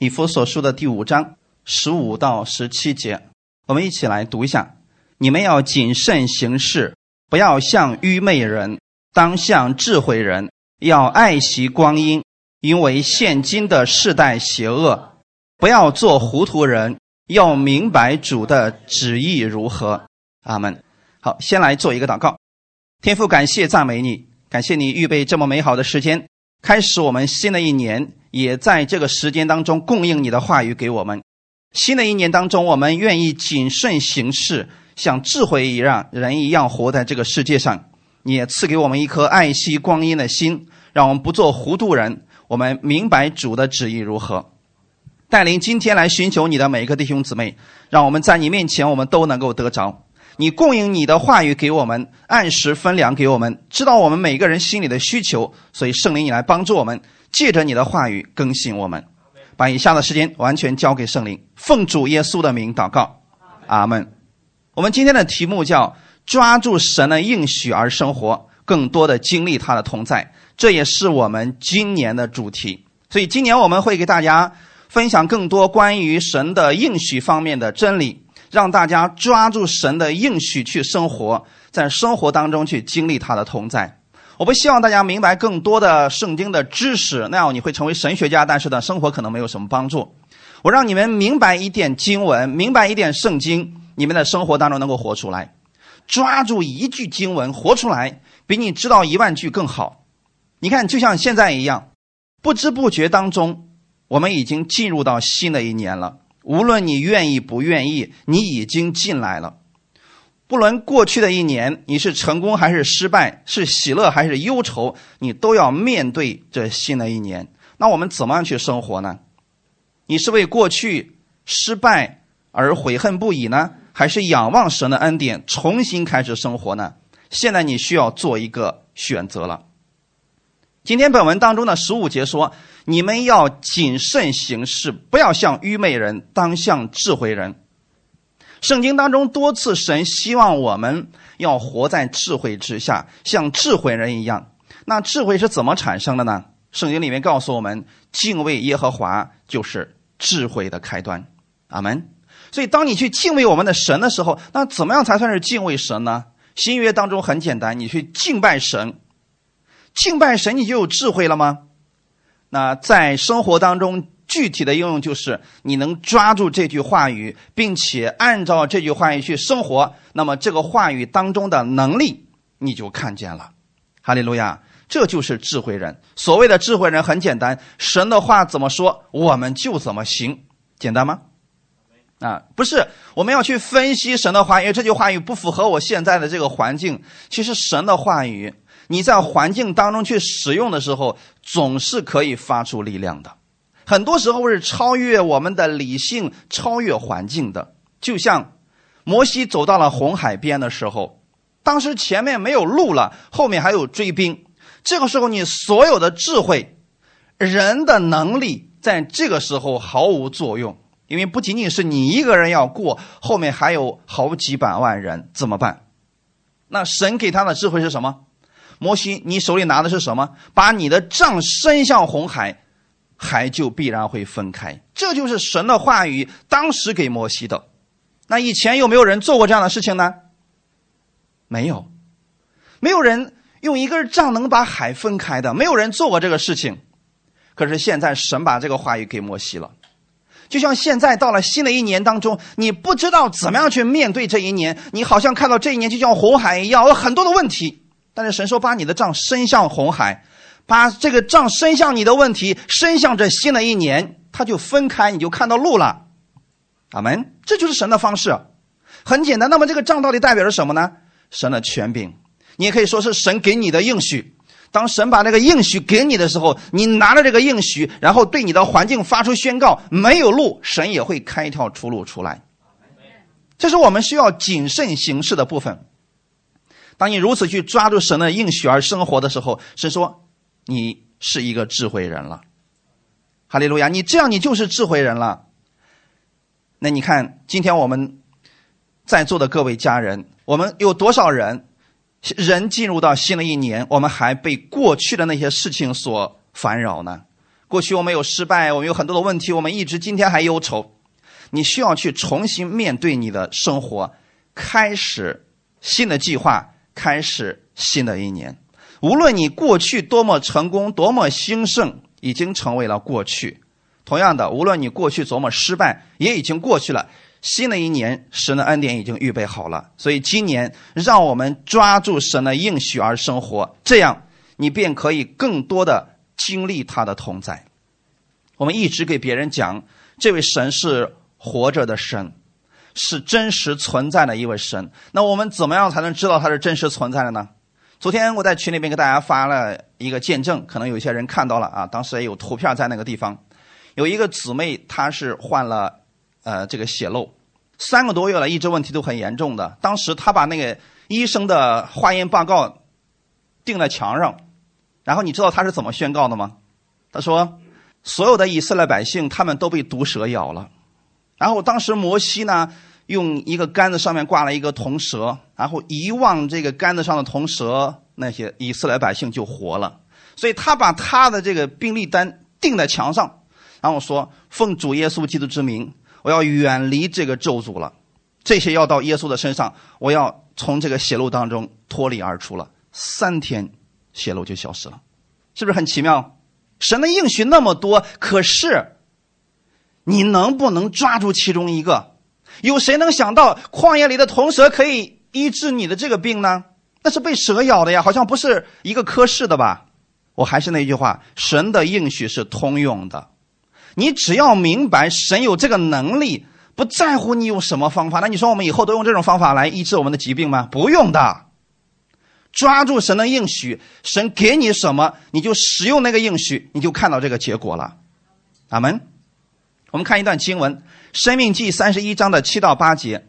以弗所书的第五章十五到十七节，我们一起来读一下。你们要谨慎行事，不要像愚昧人，当像智慧人。要爱惜光阴，因为现今的世代邪恶。不要做糊涂人，要明白主的旨意如何。阿门。好，先来做一个祷告。天父，感谢赞美你，感谢你预备这么美好的时间，开始我们新的一年，也在这个时间当中供应你的话语给我们。新的一年当中，我们愿意谨慎行事，像智慧一样人一样活在这个世界上。你也赐给我们一颗爱惜光阴的心，让我们不做糊涂人。我们明白主的旨意如何。带领今天来寻求你的每一个弟兄姊妹，让我们在你面前，我们都能够得着你供应你的话语给我们，按时分粮给我们，知道我们每个人心里的需求。所以圣灵，你来帮助我们，借着你的话语更新我们。把以下的时间完全交给圣灵，奉主耶稣的名祷告，阿门。我们今天的题目叫“抓住神的应许而生活，更多的经历他的同在”，这也是我们今年的主题。所以今年我们会给大家。分享更多关于神的应许方面的真理，让大家抓住神的应许去生活，在生活当中去经历他的同在。我不希望大家明白更多的圣经的知识，那样你会成为神学家，但是呢，生活可能没有什么帮助。我让你们明白一点经文，明白一点圣经，你们的生活当中能够活出来。抓住一句经文活出来，比你知道一万句更好。你看，就像现在一样，不知不觉当中。我们已经进入到新的一年了，无论你愿意不愿意，你已经进来了。不论过去的一年你是成功还是失败，是喜乐还是忧愁，你都要面对这新的一年。那我们怎么样去生活呢？你是为过去失败而悔恨不已呢，还是仰望神的恩典，重新开始生活呢？现在你需要做一个选择了。今天本文当中的十五节说：“你们要谨慎行事，不要像愚昧人，当像智慧人。”圣经当中多次，神希望我们要活在智慧之下，像智慧人一样。那智慧是怎么产生的呢？圣经里面告诉我们：敬畏耶和华就是智慧的开端。阿门。所以，当你去敬畏我们的神的时候，那怎么样才算是敬畏神呢？新约当中很简单，你去敬拜神。敬拜神，你就有智慧了吗？那在生活当中具体的应用就是，你能抓住这句话语，并且按照这句话语去生活，那么这个话语当中的能力你就看见了。哈利路亚，这就是智慧人。所谓的智慧人很简单，神的话怎么说，我们就怎么行，简单吗？啊，不是，我们要去分析神的话语，这句话语不符合我现在的这个环境。其实神的话语。你在环境当中去使用的时候，总是可以发出力量的。很多时候是超越我们的理性、超越环境的。就像摩西走到了红海边的时候，当时前面没有路了，后面还有追兵。这个时候，你所有的智慧、人的能力，在这个时候毫无作用，因为不仅仅是你一个人要过，后面还有好几百万人，怎么办？那神给他的智慧是什么？摩西，你手里拿的是什么？把你的杖伸向红海，海就必然会分开。这就是神的话语，当时给摩西的。那以前有没有人做过这样的事情呢？没有，没有人用一根杖能把海分开的，没有人做过这个事情。可是现在神把这个话语给摩西了，就像现在到了新的一年当中，你不知道怎么样去面对这一年，你好像看到这一年就像红海一样，有很多的问题。但是神说：“把你的杖伸向红海，把这个杖伸向你的问题，伸向这新的一年，它就分开，你就看到路了。”阿门。这就是神的方式，很简单。那么这个杖到底代表着什么呢？神的权柄，你也可以说是神给你的应许。当神把那个应许给你的时候，你拿着这个应许，然后对你的环境发出宣告：没有路，神也会开一条出路出来。这是我们需要谨慎行事的部分。当你如此去抓住神的应许而生活的时候，神说：“你是一个智慧人了。”哈利路亚！你这样，你就是智慧人了。那你看，今天我们在座的各位家人，我们有多少人人进入到新的一年，我们还被过去的那些事情所烦扰呢？过去我们有失败，我们有很多的问题，我们一直今天还忧愁。你需要去重新面对你的生活，开始新的计划，开始新的一年。无论你过去多么成功，多么兴盛，已经成为了过去。同样的，无论你过去多么失败，也已经过去了。新的一年，神的恩典已经预备好了。所以今年，让我们抓住神的应许而生活，这样你便可以更多的经历他的同在。我们一直给别人讲，这位神是活着的神，是真实存在的一位神。那我们怎么样才能知道他是真实存在的呢？昨天我在群里面给大家发了一个见证，可能有些人看到了啊，当时也有图片在那个地方。有一个姊妹，她是患了呃这个血漏，三个多月了，一直问题都很严重的。当时她把那个医生的化验报告钉在墙上，然后你知道她是怎么宣告的吗？她说：“所有的以色列百姓他们都被毒蛇咬了。”然后当时摩西呢。用一个杆子上面挂了一个铜蛇，然后一望这个杆子上的铜蛇，那些以色列百姓就活了。所以他把他的这个病历单钉在墙上，然后说：“奉主耶稣基督之名，我要远离这个咒诅了。这些要到耶稣的身上，我要从这个血路当中脱离而出了。三天，血路就消失了，是不是很奇妙？神的应许那么多，可是你能不能抓住其中一个？”有谁能想到旷野里的铜蛇可以医治你的这个病呢？那是被蛇咬的呀，好像不是一个科室的吧？我还是那句话，神的应许是通用的。你只要明白神有这个能力，不在乎你用什么方法。那你说我们以后都用这种方法来医治我们的疾病吗？不用的。抓住神的应许，神给你什么，你就使用那个应许，你就看到这个结果了。阿门。我们看一段经文。生命记三十一章的七到八节，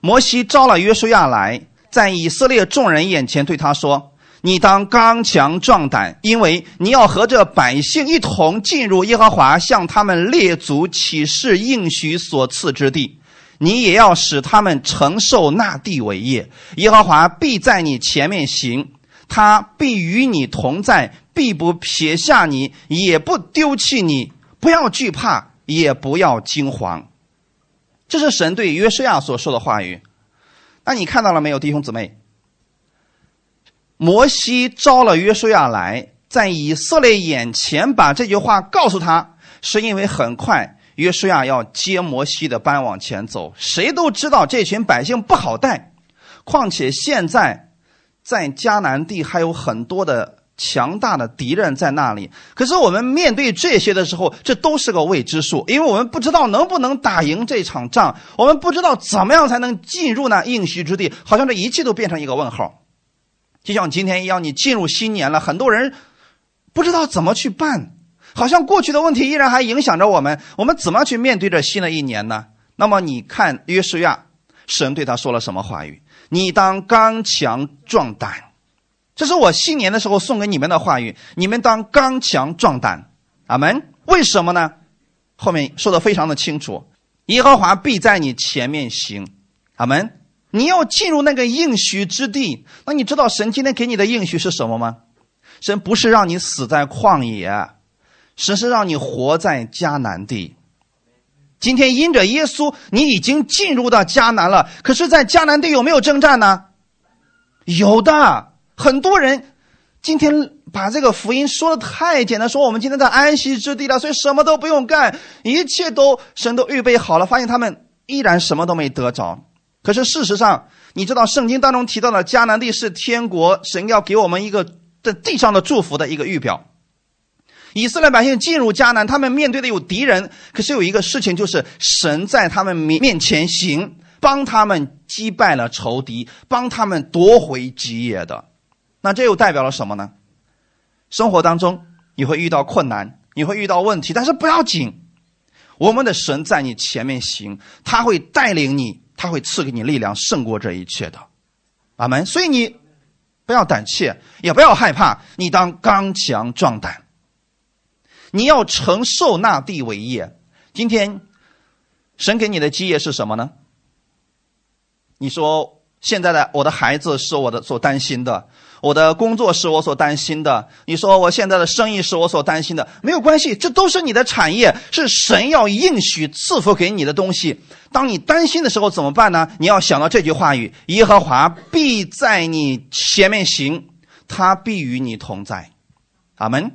摩西招了约书亚来，在以色列众人眼前对他说：“你当刚强壮胆，因为你要和这百姓一同进入耶和华向他们列祖起誓应许所赐之地。你也要使他们承受那地为业。耶和华必在你前面行，他必与你同在，必不撇下你，也不丢弃你。不要惧怕。”也不要惊慌，这是神对约书亚所说的话语。那你看到了没有，弟兄姊妹？摩西招了约书亚来，在以色列眼前把这句话告诉他，是因为很快约书亚要接摩西的班往前走。谁都知道这群百姓不好带，况且现在在迦南地还有很多的。强大的敌人在那里，可是我们面对这些的时候，这都是个未知数，因为我们不知道能不能打赢这场仗，我们不知道怎么样才能进入那应许之地，好像这一切都变成一个问号。就像今天一样，你进入新年了，很多人不知道怎么去办，好像过去的问题依然还影响着我们，我们怎么去面对这新的一年呢？那么你看约书亚，神对他说了什么话语？你当刚强壮胆。这是我新年的时候送给你们的话语，你们当刚强壮胆，阿门。为什么呢？后面说的非常的清楚，耶和华必在你前面行，阿门。你要进入那个应许之地，那你知道神今天给你的应许是什么吗？神不是让你死在旷野，神是让你活在迦南地。今天因着耶稣，你已经进入到迦南了。可是，在迦南地有没有征战呢？有的。很多人今天把这个福音说的太简单，说我们今天在安息之地了，所以什么都不用干，一切都神都预备好了。发现他们依然什么都没得着。可是事实上，你知道圣经当中提到的迦南地是天国，神要给我们一个在地上的祝福的一个预表。以色列百姓进入迦南，他们面对的有敌人，可是有一个事情就是神在他们面面前行，帮他们击败了仇敌，帮他们夺回基业的。那这又代表了什么呢？生活当中你会遇到困难，你会遇到问题，但是不要紧，我们的神在你前面行，他会带领你，他会赐给你力量，胜过这一切的，阿门。所以你不要胆怯，也不要害怕，你当刚强壮胆，你要承受那地为业。今天神给你的基业是什么呢？你说现在的我的孩子是我的所担心的。我的工作是我所担心的，你说我现在的生意是我所担心的，没有关系，这都是你的产业，是神要应许赐福给你的东西。当你担心的时候怎么办呢？你要想到这句话语：耶和华必在你前面行，他必与你同在。阿门。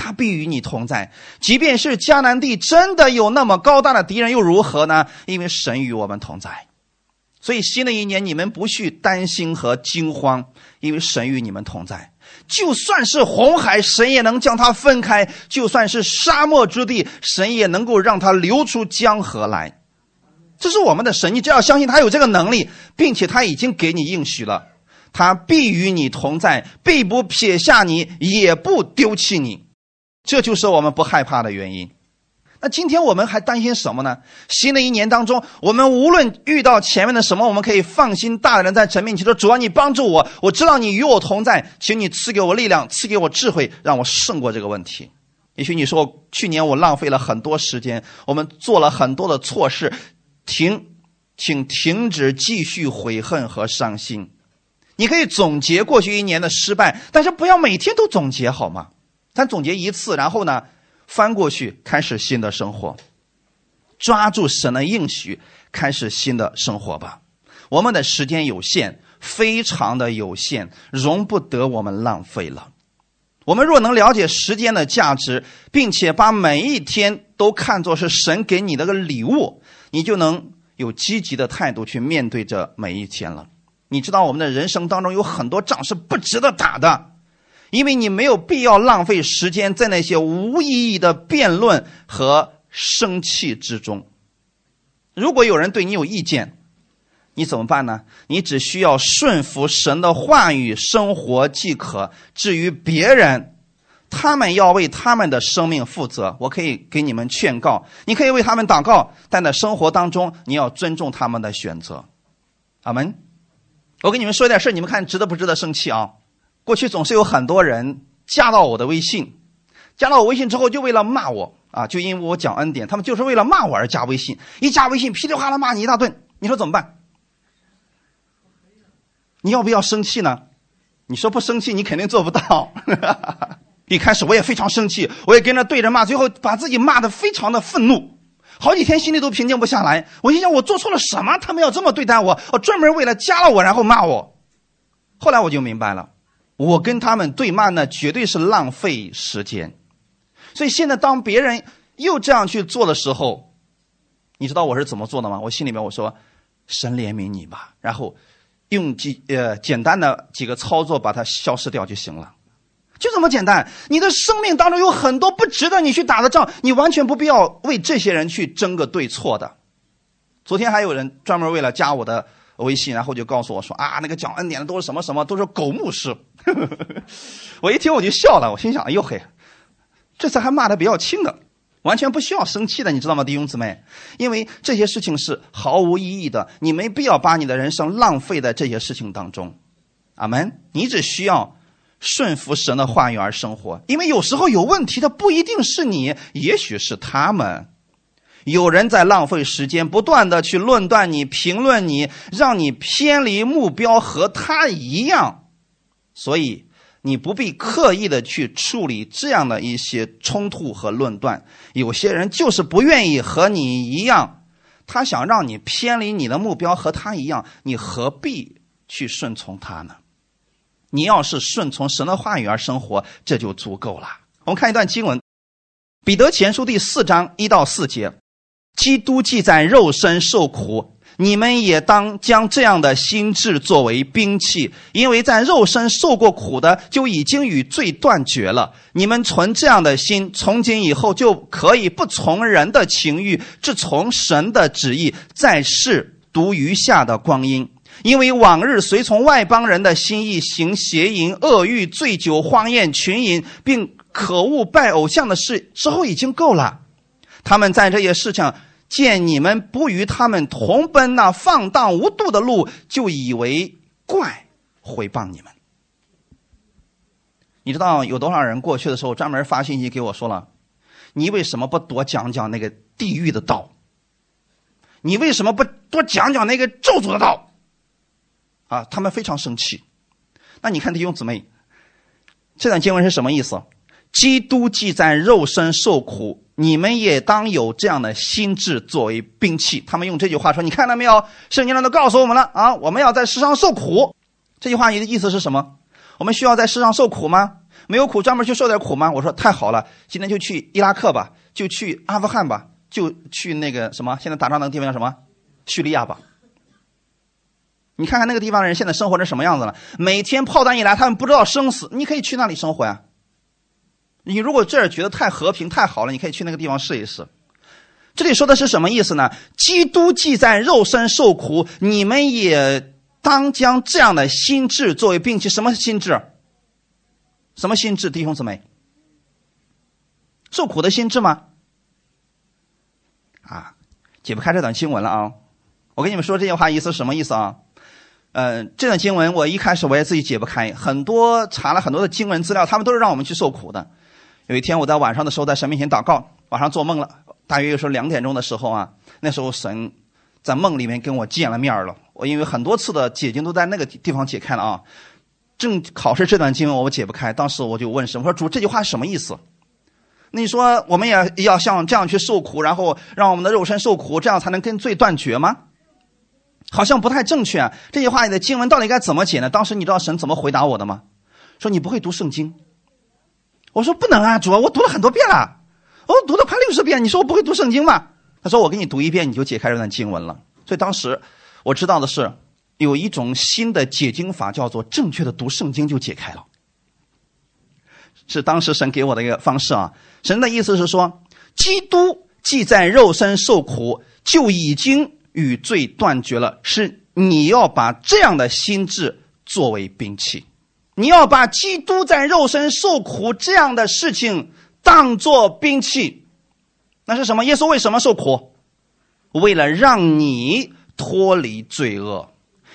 他必与你同在，即便是迦南地真的有那么高大的敌人，又如何呢？因为神与我们同在。所以新的一年，你们不去担心和惊慌，因为神与你们同在。就算是红海，神也能将它分开；就算是沙漠之地，神也能够让它流出江河来。这是我们的神，你只要相信他有这个能力，并且他已经给你应许了，他必与你同在，必不撇下你，也不丢弃你。这就是我们不害怕的原因。那今天我们还担心什么呢？新的一年当中，我们无论遇到前面的什么，我们可以放心大胆的在神面前说：“主啊，你帮助我，我知道你与我同在，请你赐给我力量，赐给我智慧，让我胜过这个问题。”也许你说去年我浪费了很多时间，我们做了很多的错事，停，请停止继续悔恨和伤心。你可以总结过去一年的失败，但是不要每天都总结，好吗？咱总结一次，然后呢？翻过去，开始新的生活，抓住神的应许，开始新的生活吧。我们的时间有限，非常的有限，容不得我们浪费了。我们若能了解时间的价值，并且把每一天都看作是神给你的个礼物，你就能有积极的态度去面对这每一天了。你知道，我们的人生当中有很多仗是不值得打的。因为你没有必要浪费时间在那些无意义的辩论和生气之中。如果有人对你有意见，你怎么办呢？你只需要顺服神的话语生活即可。至于别人，他们要为他们的生命负责。我可以给你们劝告，你可以为他们祷告，但在生活当中，你要尊重他们的选择。阿门。我跟你们说点事你们看值得不值得生气啊？过去总是有很多人加到我的微信，加到我微信之后就为了骂我啊，就因为我讲恩典，他们就是为了骂我而加微信，一加微信噼里啪啦骂你一大顿，你说怎么办？你要不要生气呢？你说不生气，你肯定做不到。一开始我也非常生气，我也跟着对着骂，最后把自己骂的非常的愤怒，好几天心里都平静不下来。我心想我做错了什么？他们要这么对待我？我专门为了加了我然后骂我。后来我就明白了。我跟他们对骂呢，绝对是浪费时间。所以现在当别人又这样去做的时候，你知道我是怎么做的吗？我心里面我说：“神怜悯你吧。”然后用几呃简单的几个操作把它消失掉就行了，就这么简单。你的生命当中有很多不值得你去打的仗，你完全不必要为这些人去争个对错的。昨天还有人专门为了加我的。微信，然后就告诉我说啊，那个讲恩典的都是什么什么，都是狗牧师。我一听我就笑了，我心想，哎呦嘿，这次还骂的比较轻的，完全不需要生气的，你知道吗，弟兄姊妹？因为这些事情是毫无意义的，你没必要把你的人生浪费在这些事情当中。阿门。你只需要顺服神的话语而生活，因为有时候有问题的不一定是你，也许是他们。有人在浪费时间，不断的去论断你、评论你，让你偏离目标，和他一样。所以你不必刻意的去处理这样的一些冲突和论断。有些人就是不愿意和你一样，他想让你偏离你的目标，和他一样，你何必去顺从他呢？你要是顺从神的话语而生活，这就足够了。我们看一段经文，《彼得前书》第四章一到四节。基督既在肉身受苦，你们也当将这样的心智作为兵器，因为在肉身受过苦的，就已经与罪断绝了。你们存这样的心，从今以后就可以不从人的情欲，只从神的旨意，在世读余下的光阴。因为往日随从外邦人的心意行邪淫、恶欲、醉酒、荒宴、群淫，并可恶拜偶像的事，之后已经够了。他们在这些事情。见你们不与他们同奔那放荡无度的路，就以为怪，回谤你们。你知道有多少人过去的时候专门发信息给我说了，你为什么不多讲讲那个地狱的道？你为什么不多讲讲那个咒诅的道？啊，他们非常生气。那你看弟兄姊妹，这段经文是什么意思？基督既在肉身受苦，你们也当有这样的心智作为兵器。他们用这句话说：“你看到没有？圣经上都告诉我们了啊，我们要在世上受苦。”这句话你的意思是什么？我们需要在世上受苦吗？没有苦专门去受点苦吗？我说太好了，今天就去伊拉克吧，就去阿富汗吧，就去那个什么现在打仗那个地方叫什么？叙利亚吧。你看看那个地方的人现在生活成什么样子了？每天炮弹一来，他们不知道生死。你可以去那里生活呀。你如果这儿觉得太和平太好了，你可以去那个地方试一试。这里说的是什么意思呢？基督既在肉身受苦，你们也当将这样的心智作为兵器。什么心智？什么心智？弟兄姊妹，受苦的心智吗？啊，解不开这段经文了啊！我跟你们说这句话意思是什么意思啊？嗯，这段经文我一开始我也自己解不开，很多查了很多的经文资料，他们都是让我们去受苦的。有一天我在晚上的时候在神面前祷告，晚上做梦了，大约又是两点钟的时候啊。那时候神在梦里面跟我见了面了。我因为很多次的解经都在那个地方解开了啊。正考试这段经文我解不开，当时我就问神，我说主这句话什么意思？你说我们也要像这样去受苦，然后让我们的肉身受苦，这样才能跟罪断绝吗？好像不太正确。啊这句话里的经文到底该怎么解呢？当时你知道神怎么回答我的吗？说你不会读圣经。我说不能啊，主啊，我读了很多遍了，我读了快六十遍。你说我不会读圣经吗？他说我给你读一遍，你就解开这段经文了。所以当时我知道的是，有一种新的解经法，叫做正确的读圣经就解开了。是当时神给我的一个方式啊。神的意思是说，基督既在肉身受苦，就已经与罪断绝了。是你要把这样的心智作为兵器。你要把基督在肉身受苦这样的事情当做兵器，那是什么？耶稣为什么受苦？为了让你脱离罪恶。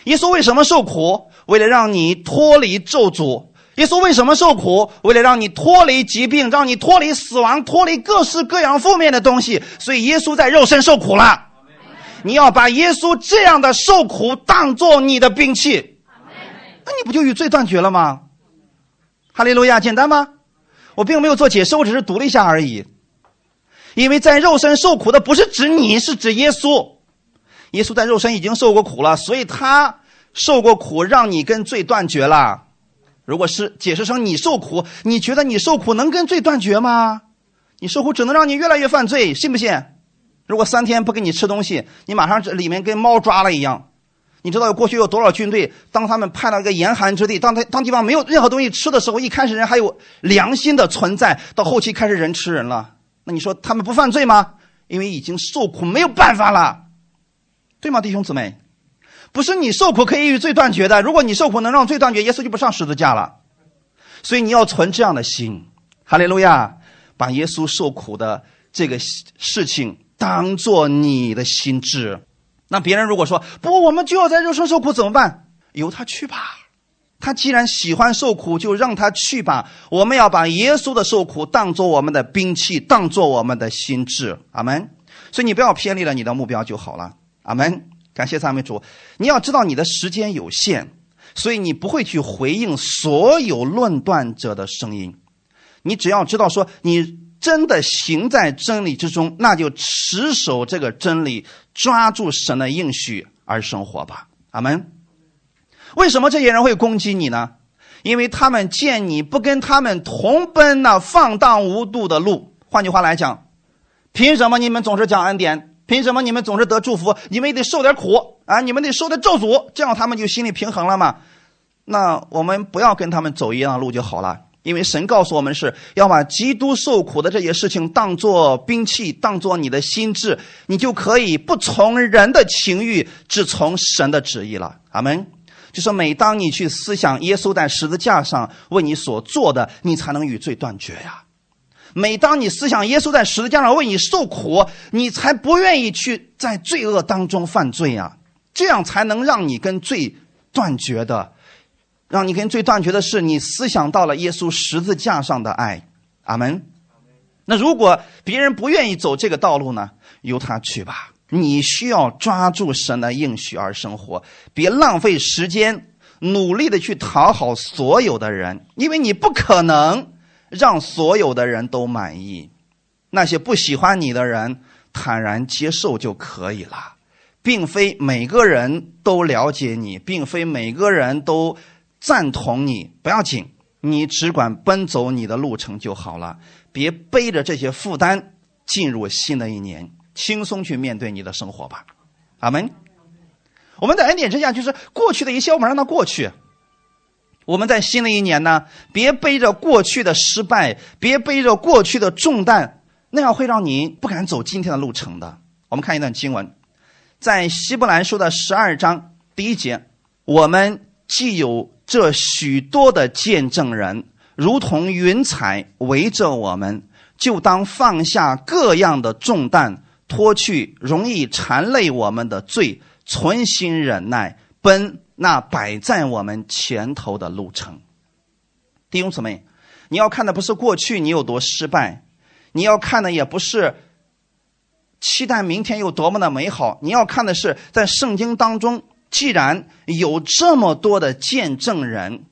耶稣为什么受苦？为了让你脱离咒诅。耶稣为什么受苦？为了让你脱离疾病，让你脱离死亡，脱离各式各样负面的东西。所以耶稣在肉身受苦了。你要把耶稣这样的受苦当做你的兵器。那你不就与罪断绝了吗？哈利路亚，简单吗？我并没有做解释，我只是读了一下而已。因为在肉身受苦的不是指你，是指耶稣。耶稣在肉身已经受过苦了，所以他受过苦，让你跟罪断绝了。如果是解释成你受苦，你觉得你受苦能跟罪断绝吗？你受苦只能让你越来越犯罪，信不信？如果三天不给你吃东西，你马上这里面跟猫抓了一样。你知道过去有多少军队？当他们派到一个严寒之地，当他当地方没有任何东西吃的时候，一开始人还有良心的存在，到后期开始人吃人了。那你说他们不犯罪吗？因为已经受苦没有办法了，对吗，弟兄姊妹？不是你受苦可以与罪断绝的。如果你受苦能让罪断绝，耶稣就不上十字架了。所以你要存这样的心，哈利路亚，把耶稣受苦的这个事情当做你的心智。那别人如果说不，我们就要在肉身受苦怎么办？由他去吧。他既然喜欢受苦，就让他去吧。我们要把耶稣的受苦当做我们的兵器，当做我们的心智。阿门。所以你不要偏离了你的目标就好了。阿门。感谢赞美主。你要知道你的时间有限，所以你不会去回应所有论断者的声音。你只要知道说你。真的行在真理之中，那就持守这个真理，抓住神的应许而生活吧。阿门。为什么这些人会攻击你呢？因为他们见你不跟他们同奔那放荡无度的路。换句话来讲，凭什么你们总是讲恩典？凭什么你们总是得祝福？你们也得受点苦啊！你们得受点咒诅，这样他们就心里平衡了嘛？那我们不要跟他们走一样的路就好了。因为神告诉我们是要把基督受苦的这些事情当做兵器，当做你的心智，你就可以不从人的情欲，只从神的旨意了。阿门。就是每当你去思想耶稣在十字架上为你所做的，你才能与罪断绝呀。每当你思想耶稣在十字架上为你受苦，你才不愿意去在罪恶当中犯罪呀。这样才能让你跟罪断绝的。让你跟最断绝的是，你思想到了耶稣十字架上的爱，阿门。那如果别人不愿意走这个道路呢？由他去吧。你需要抓住神的应许而生活，别浪费时间努力的去讨好所有的人，因为你不可能让所有的人都满意。那些不喜欢你的人，坦然接受就可以了，并非每个人都了解你，并非每个人都赞同你，不要紧，你只管奔走你的路程就好了，别背着这些负担进入新的一年，轻松去面对你的生活吧。阿门。我们在恩典之下，就是过去的一切，我们让它过去。我们在新的一年呢，别背着过去的失败，别背着过去的重担，那样会让你不敢走今天的路程的。我们看一段经文，在希伯来书的十二章第一节，我们既有这许多的见证人，如同云彩围着我们，就当放下各样的重担，脱去容易缠累我们的罪。存心忍耐，奔那摆在我们前头的路程。弟兄姊妹，你要看的不是过去你有多失败，你要看的也不是期待明天有多么的美好，你要看的是在圣经当中，既然有这么多的见证人，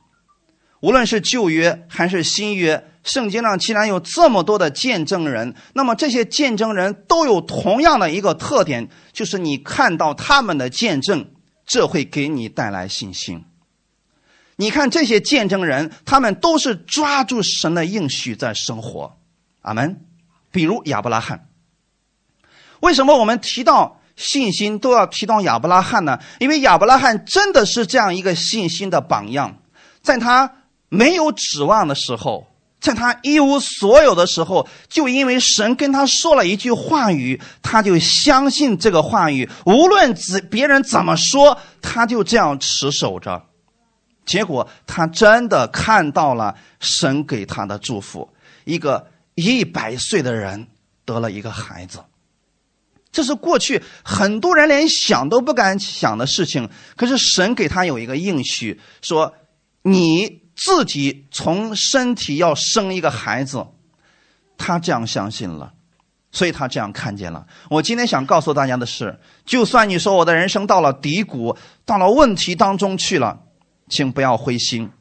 无论是旧约还是新约。圣经上既然有这么多的见证人，那么这些见证人都有同样的一个特点，就是你看到他们的见证，这会给你带来信心。你看这些见证人，他们都是抓住神的应许在生活。阿门。比如亚伯拉罕，为什么我们提到信心都要提到亚伯拉罕呢？因为亚伯拉罕真的是这样一个信心的榜样，在他没有指望的时候。在他一无所有的时候，就因为神跟他说了一句话语，他就相信这个话语，无论别人怎么说，他就这样持守着。结果他真的看到了神给他的祝福，一个一百岁的人得了一个孩子，这是过去很多人连想都不敢想的事情。可是神给他有一个应许，说你。自己从身体要生一个孩子，他这样相信了，所以他这样看见了。我今天想告诉大家的是，就算你说我的人生到了低谷，到了问题当中去了，请不要灰心，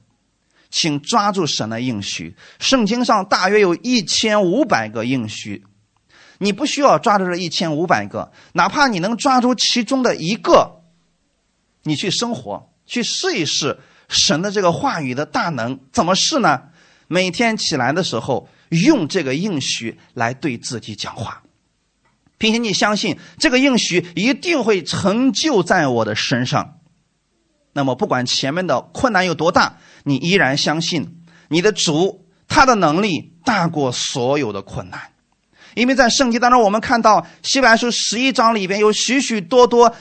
请抓住神的应许。圣经上大约有一千五百个应许，你不需要抓住这一千五百个，哪怕你能抓住其中的一个，你去生活，去试一试。神的这个话语的大能怎么试呢？每天起来的时候，用这个应许来对自己讲话，并且你相信这个应许一定会成就在我的身上。那么，不管前面的困难有多大，你依然相信你的主，他的能力大过所有的困难。因为在圣经当中，我们看到希伯来书十一章里边有许许多多。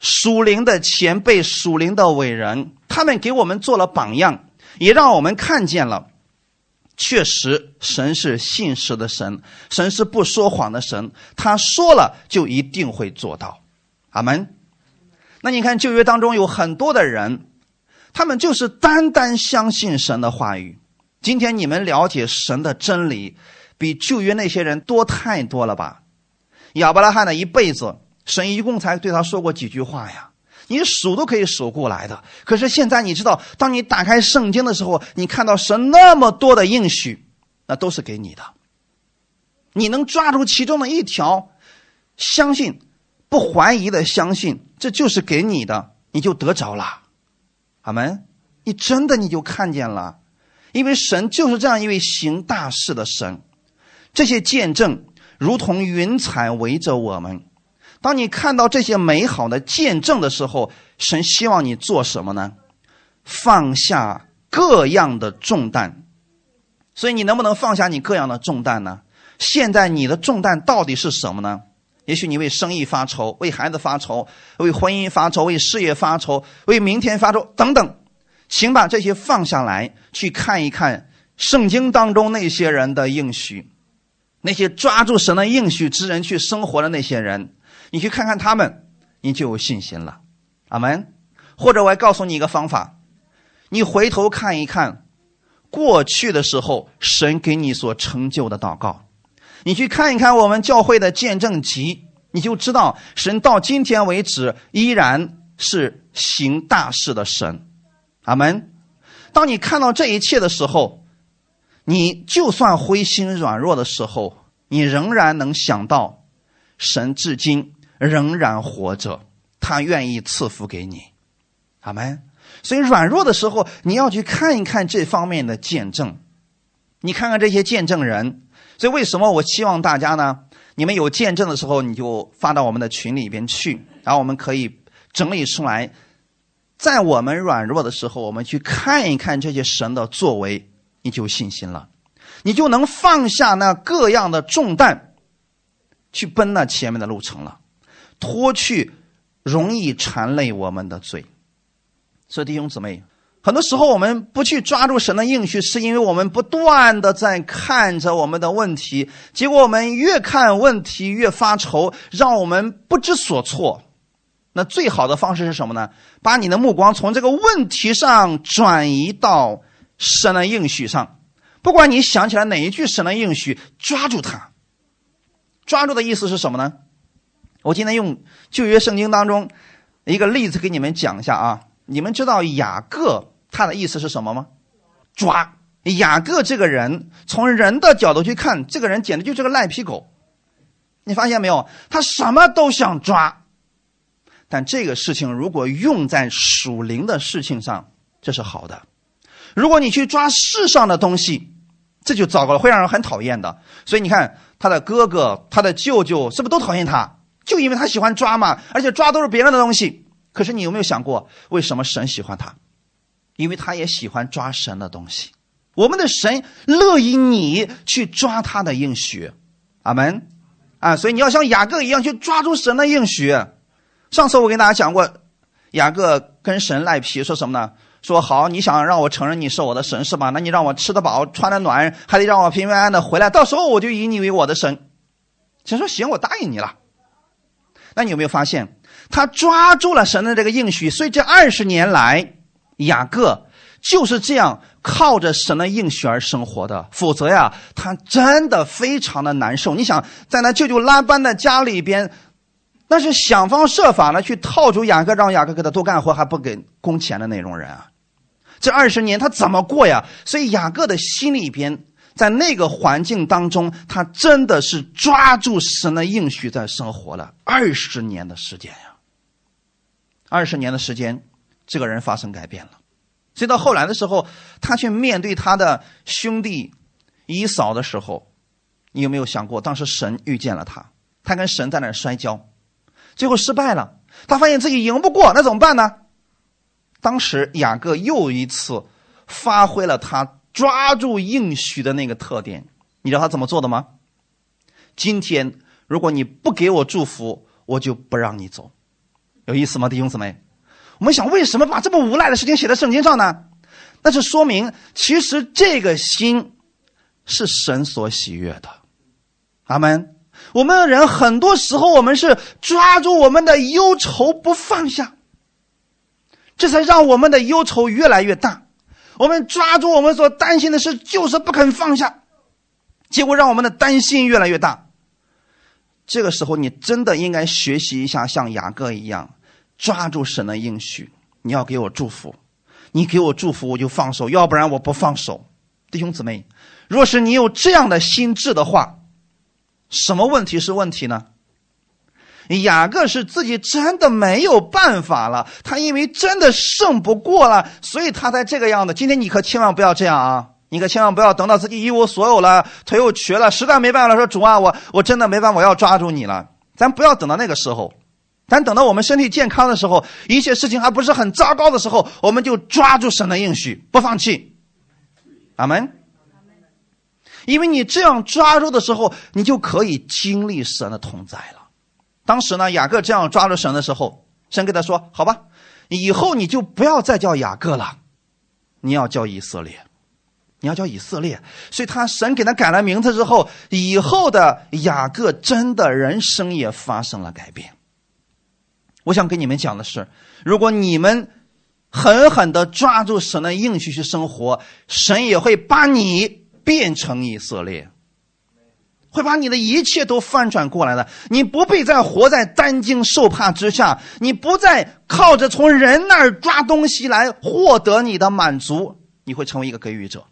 属灵的前辈，属灵的伟人，他们给我们做了榜样，也让我们看见了，确实神是信实的神，神是不说谎的神，他说了就一定会做到。阿门。那你看旧约当中有很多的人，他们就是单单相信神的话语。今天你们了解神的真理，比旧约那些人多太多了吧？亚伯拉罕的一辈子。神一共才对他说过几句话呀？你数都可以数过来的。可是现在你知道，当你打开圣经的时候，你看到神那么多的应许，那都是给你的。你能抓住其中的一条，相信，不怀疑的相信，这就是给你的，你就得着了。阿门。你真的你就看见了，因为神就是这样一位行大事的神。这些见证如同云彩围着我们。当你看到这些美好的见证的时候，神希望你做什么呢？放下各样的重担。所以你能不能放下你各样的重担呢？现在你的重担到底是什么呢？也许你为生意发愁，为孩子发愁，为婚姻发愁，为事业发愁，为明天发愁等等。请把这些放下来，去看一看圣经当中那些人的应许，那些抓住神的应许之人去生活的那些人。你去看看他们，你就有信心了，阿门。或者我还告诉你一个方法，你回头看一看过去的时候，神给你所成就的祷告，你去看一看我们教会的见证集，你就知道神到今天为止依然是行大事的神。阿门。当你看到这一切的时候，你就算灰心软弱的时候，你仍然能想到，神至今仍然活着，他愿意赐福给你，阿门。所以软弱的时候，你要去看一看这方面的见证，你看看这些见证人。所以为什么我希望大家呢？你们有见证的时候，你就发到我们的群里边去，然后我们可以整理出来，在我们软弱的时候，我们去看一看这些神的作为，你就有信心了，你就能放下那各样的重担，去奔那前面的路程了，脱去容易缠累我们的罪。所以弟兄姊妹。很多时候，我们不去抓住神的应许，是因为我们不断的在看着我们的问题，结果我们越看问题越发愁，让我们不知所措。那最好的方式是什么呢？把你的目光从这个问题上转移到神的应许上。不管你想起来哪一句神的应许，抓住它。抓住的意思是什么呢？我今天用旧约圣经当中一个例子给你们讲一下啊。你们知道雅各？他的意思是什么吗？抓雅各这个人，从人的角度去看，这个人简直就是个赖皮狗。你发现没有？他什么都想抓。但这个事情如果用在属灵的事情上，这是好的。如果你去抓世上的东西，这就糟糕了，会让人很讨厌的。所以你看，他的哥哥、他的舅舅是不是都讨厌他？就因为他喜欢抓嘛，而且抓都是别人的东西。可是你有没有想过，为什么神喜欢他？因为他也喜欢抓神的东西，我们的神乐意你去抓他的应许，阿门，啊，所以你要像雅各一样去抓住神的应许。上次我跟大家讲过，雅各跟神赖皮，说什么呢？说好，你想让我承认你是我的神是吧？那你让我吃得饱，穿得暖，还得让我平平安安的回来，到时候我就以你为我的神。神说行，我答应你了。那你有没有发现，他抓住了神的这个应许，所以这二十年来。雅各就是这样靠着神的应许而生活的，否则呀，他真的非常的难受。你想在那舅舅拉班的家里边，那是想方设法的去套住雅各，让雅各给他多干活，还不给工钱的那种人啊。这二十年他怎么过呀？所以雅各的心里边，在那个环境当中，他真的是抓住神的应许在生活了二十年的时间呀。二十年的时间。这个人发生改变了，所以到后来的时候，他去面对他的兄弟以扫的时候，你有没有想过，当时神遇见了他，他跟神在那摔跤，最后失败了，他发现自己赢不过，那怎么办呢？当时雅各又一次发挥了他抓住应许的那个特点，你知道他怎么做的吗？今天如果你不给我祝福，我就不让你走，有意思吗，弟兄姊妹？我们想，为什么把这么无赖的事情写在圣经上呢？那是说明，其实这个心是神所喜悦的。阿门。我们人很多时候，我们是抓住我们的忧愁不放下，这才让我们的忧愁越来越大。我们抓住我们所担心的事，就是不肯放下，结果让我们的担心越来越大。这个时候，你真的应该学习一下，像雅各一样。抓住神的应许，你要给我祝福，你给我祝福，我就放手，要不然我不放手。弟兄姊妹，若是你有这样的心智的话，什么问题是问题呢？雅各是自己真的没有办法了，他因为真的胜不过了，所以他才这个样子。今天你可千万不要这样啊！你可千万不要等到自己一无所有了，腿又瘸了，实在没办法了，说主啊，我我真的没办法，我要抓住你了。咱不要等到那个时候。咱等到我们身体健康的时候，一切事情还不是很糟糕的时候，我们就抓住神的应许，不放弃。阿门。因为你这样抓住的时候，你就可以经历神的同在了。当时呢，雅各这样抓住神的时候，神跟他说：“好吧，以后你就不要再叫雅各了，你要叫以色列，你要叫以色列。”所以他神给他改了名字之后，以后的雅各真的人生也发生了改变。我想跟你们讲的是，如果你们狠狠的抓住神的应许去生活，神也会把你变成以色列。会把你的一切都翻转过来的。你不必再活在担惊受怕之下，你不再靠着从人那儿抓东西来获得你的满足，你会成为一个给予者。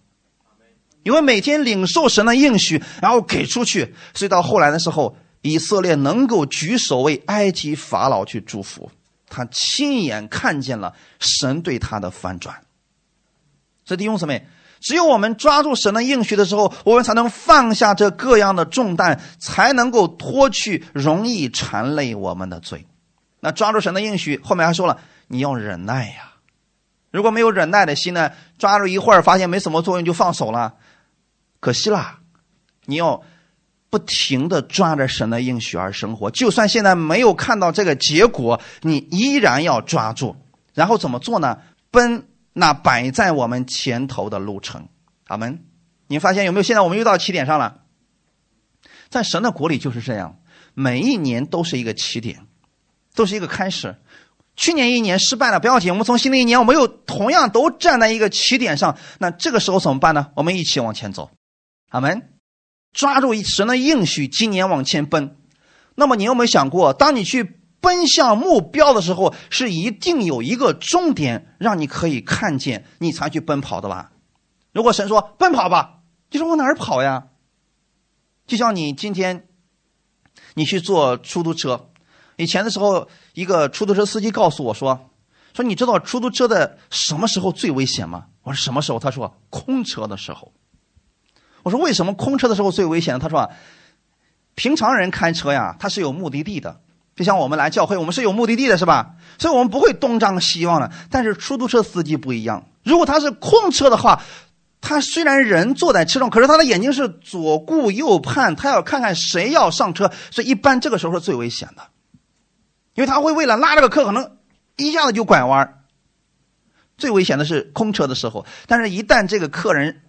因为每天领受神的应许，然后给出去，所以到后来的时候，以色列能够举手为埃及法老去祝福，他亲眼看见了神对他的翻转。所以弟兄姊妹，只有我们抓住神的应许的时候，我们才能放下这各样的重担，才能够脱去容易缠累我们的罪。那抓住神的应许，后面还说了，你要忍耐呀。如果没有忍耐的心呢，抓住一会儿发现没什么作用就放手了。可惜啦，你要不停的抓着神的应许而生活，就算现在没有看到这个结果，你依然要抓住。然后怎么做呢？奔那摆在我们前头的路程。阿门。你发现有没有？现在我们又到起点上了。在神的国里就是这样，每一年都是一个起点，都是一个开始。去年一年失败了不要紧，我们从新的一年，我们又同样都站在一个起点上。那这个时候怎么办呢？我们一起往前走。阿门，抓住神的应许，今年往前奔。那么你有没有想过，当你去奔向目标的时候，是一定有一个终点让你可以看见，你才去奔跑的吧？如果神说奔跑吧，你说往哪儿跑呀？就像你今天，你去坐出租车，以前的时候，一个出租车司机告诉我说：“说你知道出租车的什么时候最危险吗？”我说：“什么时候？”他说：“空车的时候。”我说为什么空车的时候最危险？他说，平常人开车呀，他是有目的地的，就像我们来教会，我们是有目的地的，是吧？所以我们不会东张西望的。但是出租车司机不一样，如果他是空车的话，他虽然人坐在车上，可是他的眼睛是左顾右盼，他要看看谁要上车，所以一般这个时候是最危险的，因为他会为了拉这个客，可能一下子就拐弯。最危险的是空车的时候，但是一旦这个客人。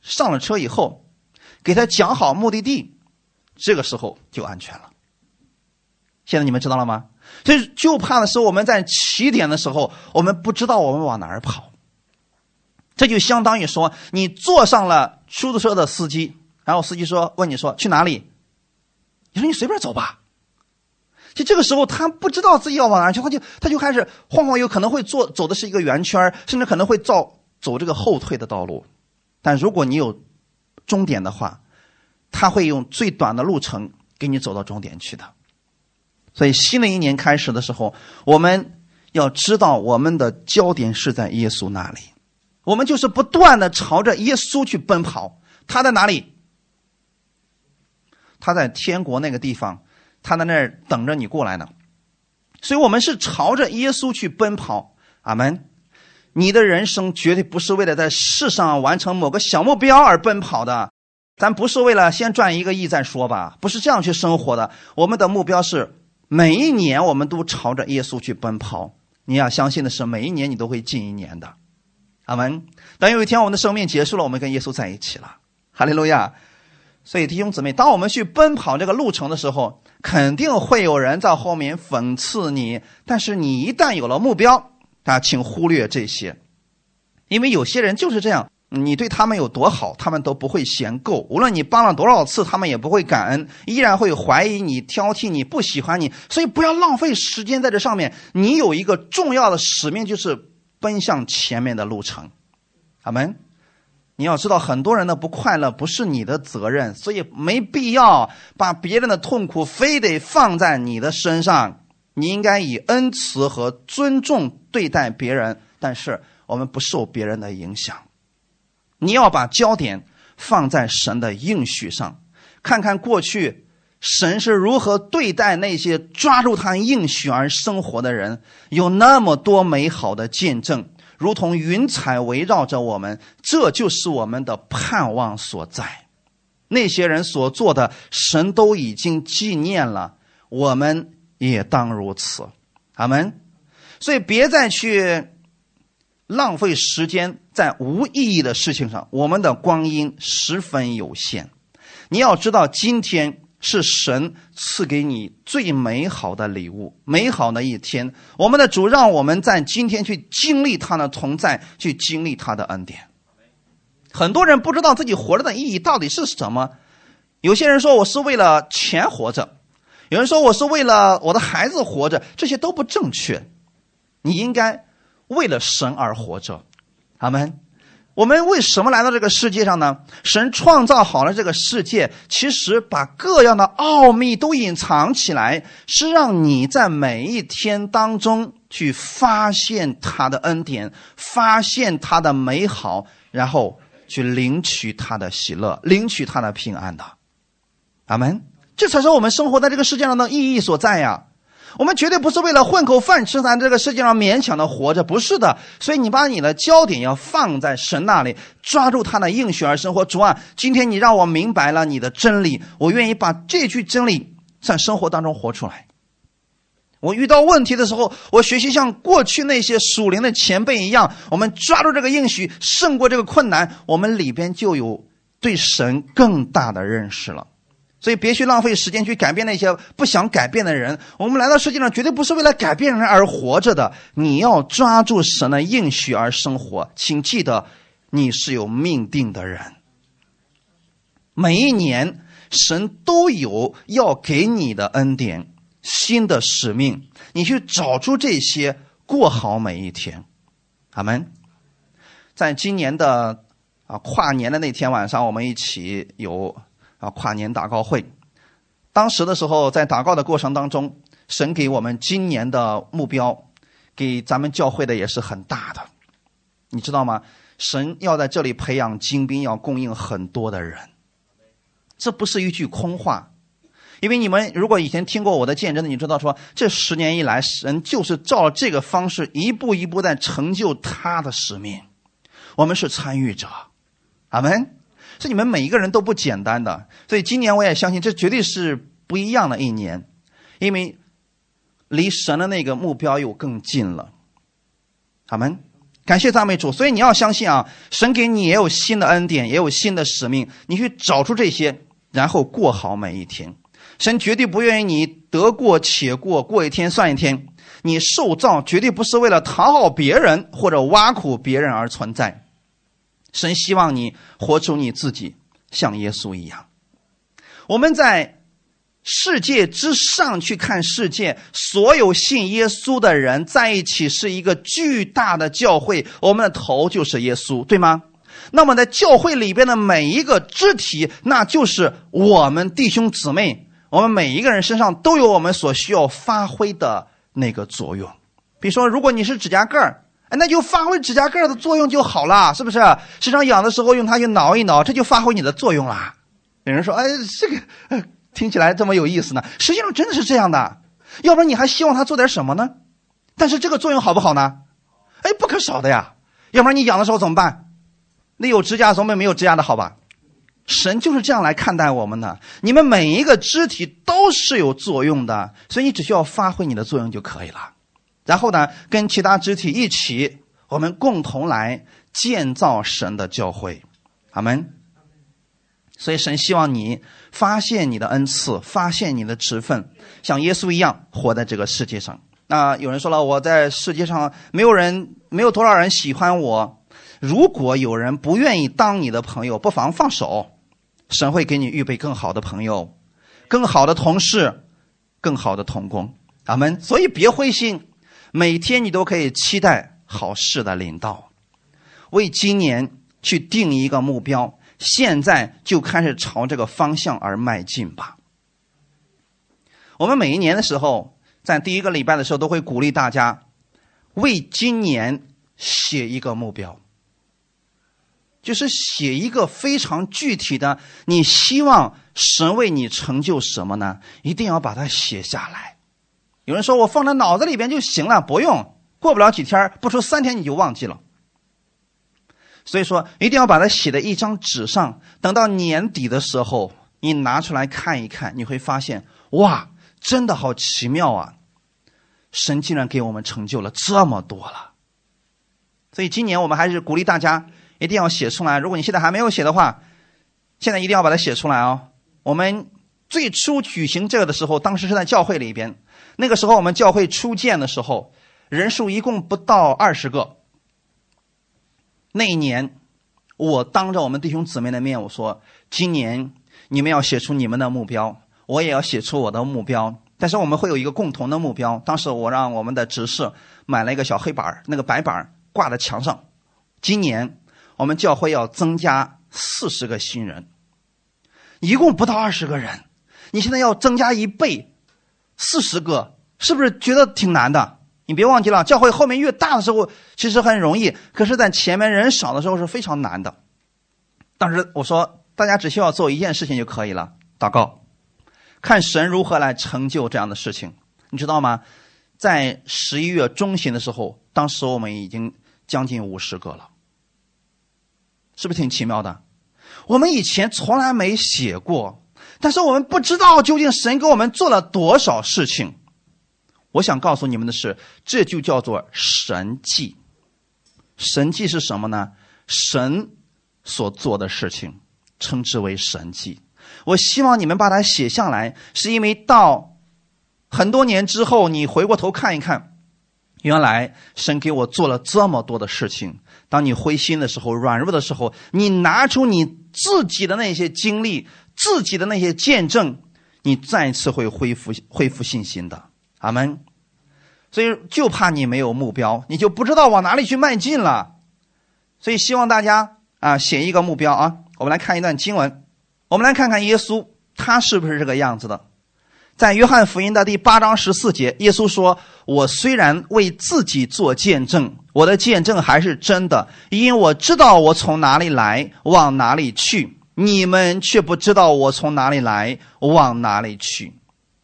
上了车以后，给他讲好目的地，这个时候就安全了。现在你们知道了吗？所以就怕的是我们在起点的时候，我们不知道我们往哪儿跑。这就相当于说，你坐上了出租车的司机，然后司机说问你说去哪里，你说你随便走吧。就这个时候他不知道自己要往哪去，他就他就开始晃晃悠，可能会坐走的是一个圆圈，甚至可能会造走这个后退的道路。但如果你有终点的话，他会用最短的路程给你走到终点去的。所以新的一年开始的时候，我们要知道我们的焦点是在耶稣那里，我们就是不断的朝着耶稣去奔跑。他在哪里？他在天国那个地方，他在那儿等着你过来呢。所以我们是朝着耶稣去奔跑。阿门。你的人生绝对不是为了在世上完成某个小目标而奔跑的，咱不是为了先赚一个亿再说吧，不是这样去生活的。我们的目标是每一年我们都朝着耶稣去奔跑。你要相信的是，每一年你都会近一年的。阿门。等有一天我们的生命结束了，我们跟耶稣在一起了。哈利路亚。所以弟兄姊妹，当我们去奔跑这个路程的时候，肯定会有人在后面讽刺你。但是你一旦有了目标，啊，请忽略这些，因为有些人就是这样，你对他们有多好，他们都不会嫌够。无论你帮了多少次，他们也不会感恩，依然会怀疑你、挑剔你、不喜欢你。所以不要浪费时间在这上面。你有一个重要的使命，就是奔向前面的路程。阿门。你要知道，很多人的不快乐不是你的责任，所以没必要把别人的痛苦非得放在你的身上。你应该以恩慈和尊重对待别人，但是我们不受别人的影响。你要把焦点放在神的应许上，看看过去神是如何对待那些抓住他应许而生活的人，有那么多美好的见证，如同云彩围绕着我们，这就是我们的盼望所在。那些人所做的，神都已经纪念了我们。也当如此，阿门。所以别再去浪费时间在无意义的事情上。我们的光阴十分有限，你要知道，今天是神赐给你最美好的礼物，美好的一天。我们的主让我们在今天去经历他的同在，去经历他的恩典。很多人不知道自己活着的意义到底是什么。有些人说我是为了钱活着，有人说我是为了我的孩子活着，这些都不正确。你应该为了神而活着，阿门。我们为什么来到这个世界上呢？神创造好了这个世界，其实把各样的奥秘都隐藏起来，是让你在每一天当中去发现他的恩典，发现他的美好，然后去领取他的喜乐，领取他的平安的。阿门。这才是我们生活在这个世界上的意义所在呀。我们绝对不是为了混口饭吃，在这个世界上勉强的活着，不是的。所以你把你的焦点要放在神那里，抓住他的应许而生活。主啊，今天你让我明白了你的真理，我愿意把这句真理在生活当中活出来。我遇到问题的时候，我学习像过去那些属灵的前辈一样，我们抓住这个应许，胜过这个困难，我们里边就有对神更大的认识了。所以别去浪费时间去改变那些不想改变的人。我们来到世界上绝对不是为了改变人而活着的。你要抓住神的应许而生活。请记得，你是有命定的人。每一年，神都有要给你的恩典、新的使命。你去找出这些，过好每一天。阿门。在今年的啊跨年的那天晚上，我们一起有。啊，跨年祷告会，当时的时候，在祷告的过程当中，神给我们今年的目标，给咱们教会的也是很大的，你知道吗？神要在这里培养精兵，要供应很多的人，这不是一句空话，因为你们如果以前听过我的见证的，你知道说，这十年以来，神就是照这个方式一步一步在成就他的使命，我们是参与者，阿门。是你们每一个人都不简单的，所以今年我也相信这绝对是不一样的一年，因为离神的那个目标又更近了。好们，感谢赞美主。所以你要相信啊，神给你也有新的恩典，也有新的使命，你去找出这些，然后过好每一天。神绝对不愿意你得过且过，过一天算一天。你受造绝对不是为了讨好别人或者挖苦别人而存在。神希望你活出你自己，像耶稣一样。我们在世界之上去看世界，所有信耶稣的人在一起是一个巨大的教会，我们的头就是耶稣，对吗？那么在教会里边的每一个肢体，那就是我们弟兄姊妹，我们每一个人身上都有我们所需要发挥的那个作用。比如说，如果你是指甲盖儿。哎，那就发挥指甲盖的作用就好了，是不是？身上痒的时候用它去挠一挠，这就发挥你的作用了。有人说：“哎，这个听起来这么有意思呢。”实际上真的是这样的，要不然你还希望他做点什么呢？但是这个作用好不好呢？哎，不可少的呀。要不然你痒的时候怎么办？那有指甲总比没有指甲的好吧？神就是这样来看待我们的。你们每一个肢体都是有作用的，所以你只需要发挥你的作用就可以了。然后呢，跟其他肢体一起，我们共同来建造神的教会，阿门。所以神希望你发现你的恩赐，发现你的职分，像耶稣一样活在这个世界上。那有人说了，我在世界上没有人，没有多少人喜欢我。如果有人不愿意当你的朋友，不妨放手，神会给你预备更好的朋友，更好的同事，更好的同工，阿门。所以别灰心。每天你都可以期待好事的领导，为今年去定一个目标，现在就开始朝这个方向而迈进吧。我们每一年的时候，在第一个礼拜的时候，都会鼓励大家为今年写一个目标，就是写一个非常具体的，你希望神为你成就什么呢？一定要把它写下来。有人说我放在脑子里边就行了，不用，过不了几天，不出三天你就忘记了。所以说，一定要把它写在一张纸上，等到年底的时候，你拿出来看一看，你会发现，哇，真的好奇妙啊！神竟然给我们成就了这么多了。所以今年我们还是鼓励大家一定要写出来。如果你现在还没有写的话，现在一定要把它写出来哦。我们最初举行这个的时候，当时是在教会里边。那个时候我们教会初建的时候，人数一共不到二十个。那一年，我当着我们弟兄姊妹的面我说：“今年你们要写出你们的目标，我也要写出我的目标。但是我们会有一个共同的目标。当时我让我们的执事买了一个小黑板那个白板挂在墙上。今年我们教会要增加四十个新人，一共不到二十个人。你现在要增加一倍，四十个，是不是觉得挺难的？你别忘记了，教会后面越大的时候其实很容易，可是在前面人少的时候是非常难的。当时我说，大家只需要做一件事情就可以了：祷告，看神如何来成就这样的事情。你知道吗？在十一月中旬的时候，当时我们已经将近五十个了，是不是挺奇妙的？我们以前从来没写过，但是我们不知道究竟神给我们做了多少事情。我想告诉你们的是，这就叫做神迹。神迹是什么呢？神所做的事情，称之为神迹。我希望你们把它写下来，是因为到很多年之后，你回过头看一看，原来神给我做了这么多的事情。当你灰心的时候、软弱的时候，你拿出你自己的那些经历、自己的那些见证，你再次会恢复恢复信心的。阿门。所以就怕你没有目标，你就不知道往哪里去迈进了。所以希望大家啊写一个目标啊。我们来看一段经文，我们来看看耶稣他是不是这个样子的。在约翰福音的第八章十四节，耶稣说：“我虽然为自己做见证，我的见证还是真的，因为我知道我从哪里来，往哪里去。你们却不知道我从哪里来，往哪里去。”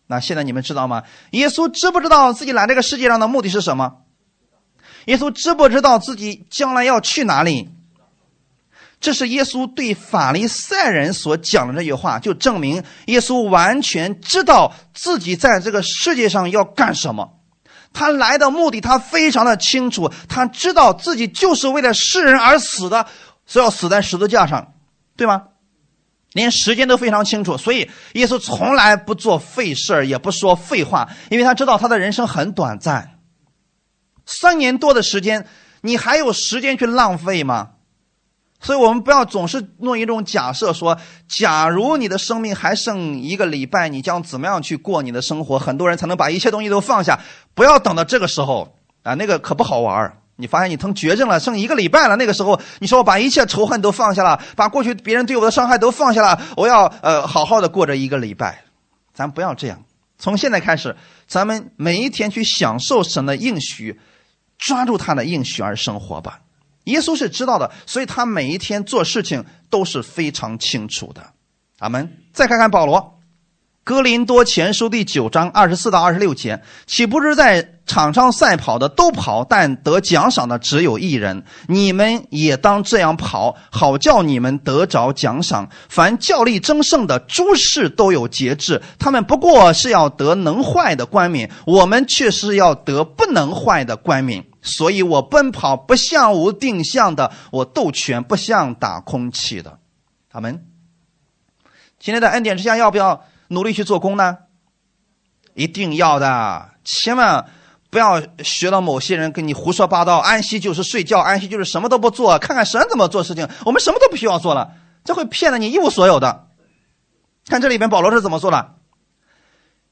那现在你们知道吗？耶稣知不知道自己来这个世界上的目的是什么？耶稣知不知道自己将来要去哪里？这是耶稣对法利赛人所讲的这句话，就证明耶稣完全知道自己在这个世界上要干什么。他来的目的他非常的清楚，他知道自己就是为了世人而死的，所以要死在十字架上，对吗？连时间都非常清楚，所以耶稣从来不做废事也不说废话，因为他知道他的人生很短暂，三年多的时间，你还有时间去浪费吗？所以我们不要总是弄一种假设，说假如你的生命还剩一个礼拜，你将怎么样去过你的生活？很多人才能把一切东西都放下，不要等到这个时候啊，那个可不好玩你发现你成绝症了，剩一个礼拜了。那个时候，你说我把一切仇恨都放下了，把过去别人对我的伤害都放下了，我要呃好好的过这一个礼拜。咱不要这样，从现在开始，咱们每一天去享受神的应许，抓住他的应许而生活吧。耶稣是知道的，所以他每一天做事情都是非常清楚的。阿门。再看看保罗。哥林多前书第九章二十四到二十六节，岂不是在场上赛跑的都跑，但得奖赏的只有一人？你们也当这样跑，好叫你们得着奖赏。凡教力争胜的诸事都有节制，他们不过是要得能坏的冠冕，我们却是要得不能坏的冠冕。所以我奔跑不像无定向的，我斗拳不像打空气的。他们今天的恩典之下，要不要？努力去做工呢，一定要的，千万不要学到某些人跟你胡说八道。安息就是睡觉，安息就是什么都不做，看看神怎么做事情。我们什么都不需要做了，这会骗了你一无所有的。看这里边保罗是怎么做的？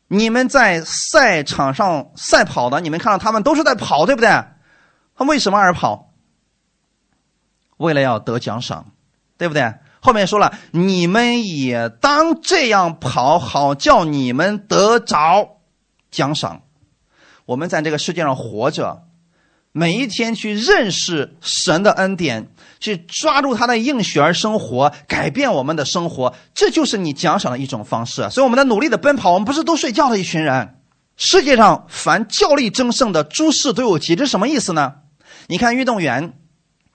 你们在赛场上赛跑的，你们看到他们都是在跑，对不对？他为什么而跑？为了要得奖赏，对不对？后面说了，你们也当这样跑，好叫你们得着奖赏。我们在这个世界上活着，每一天去认识神的恩典，去抓住他的应许而生活，改变我们的生活，这就是你奖赏的一种方式。所以，我们在努力的奔跑，我们不是都睡觉的一群人。世界上凡较力争胜的诸事都有节制，什么意思呢？你看运动员。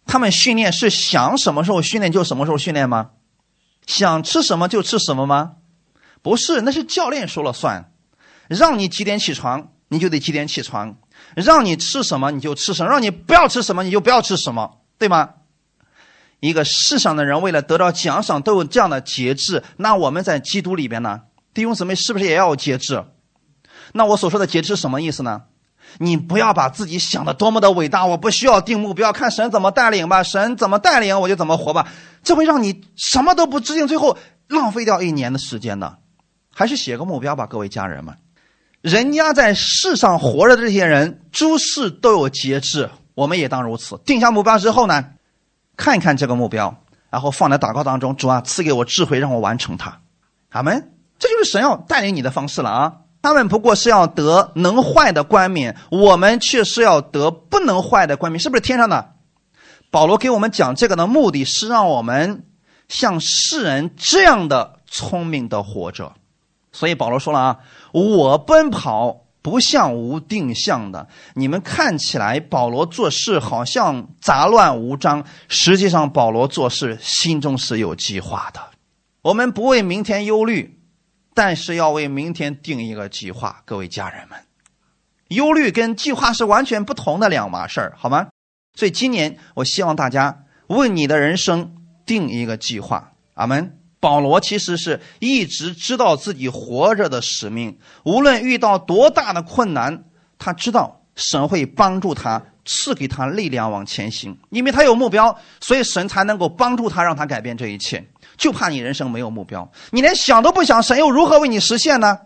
他们训练是想什么时候训练就什么时候训练吗？想吃什么就吃什么吗？不是，那是教练说了算。让你几点起床，你就得几点起床；让你吃什么，你就吃什么；让你不要吃什么，你就不要吃什么，对吗？一个世上的人为了得到奖赏都有这样的节制，那我们在基督里边呢？弟兄姊妹是不是也要有节制？那我所说的节制是什么意思呢？你不要把自己想的多么的伟大，我不需要定目标，看神怎么带领吧，神怎么带领我就怎么活吧，这会让你什么都不制定，最后浪费掉一年的时间呢？还是写个目标吧，各位家人们。人家在世上活着的这些人，诸事都有节制，我们也当如此。定下目标之后呢，看一看这个目标，然后放在祷告当中，主啊，赐给我智慧，让我完成它。阿门。这就是神要带领你的方式了啊！他们不过是要得能坏的冠冕，我们却是要得不能坏的冠冕，是不是天上的？保罗给我们讲这个的目的是让我们像世人这样的聪明的活着。所以保罗说了啊，我奔跑不像无定向的。你们看起来保罗做事好像杂乱无章，实际上保罗做事心中是有计划的。我们不为明天忧虑，但是要为明天定一个计划。各位家人们，忧虑跟计划是完全不同的两码事儿，好吗？所以今年我希望大家为你的人生定一个计划。阿门。保罗其实是一直知道自己活着的使命，无论遇到多大的困难，他知道神会帮助他，赐给他力量往前行，因为他有目标，所以神才能够帮助他，让他改变这一切。就怕你人生没有目标，你连想都不想，神又如何为你实现呢？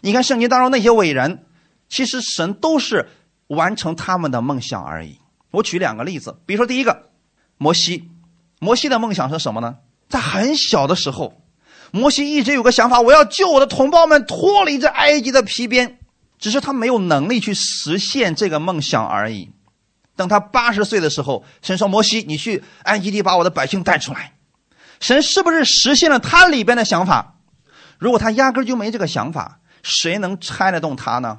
你看圣经当中那些伟人，其实神都是完成他们的梦想而已。我举两个例子，比如说第一个，摩西，摩西的梦想是什么呢？在很小的时候，摩西一直有个想法，我要救我的同胞们脱离这埃及的皮鞭，只是他没有能力去实现这个梦想而已。等他八十岁的时候，神说：“摩西，你去埃及地把我的百姓带出来。”神是不是实现了他里边的想法？如果他压根就没这个想法，谁能拆得动他呢？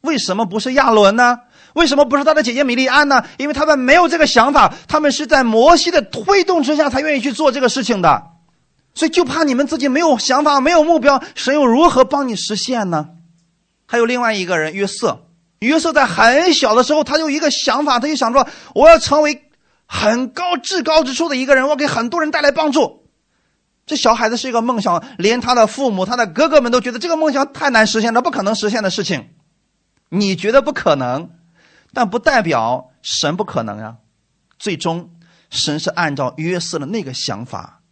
为什么不是亚伦呢？为什么不是他的姐姐米利安呢？因为他们没有这个想法，他们是在摩西的推动之下才愿意去做这个事情的，所以就怕你们自己没有想法、没有目标，神又如何帮你实现呢？还有另外一个人约瑟，约瑟在很小的时候，他就一个想法，他就想说，我要成为很高至高之处的一个人，我给很多人带来帮助。这小孩子是一个梦想，连他的父母、他的哥哥们都觉得这个梦想太难实现了，不可能实现的事情。你觉得不可能？但不代表神不可能呀，最终神是按照约瑟的那个想法，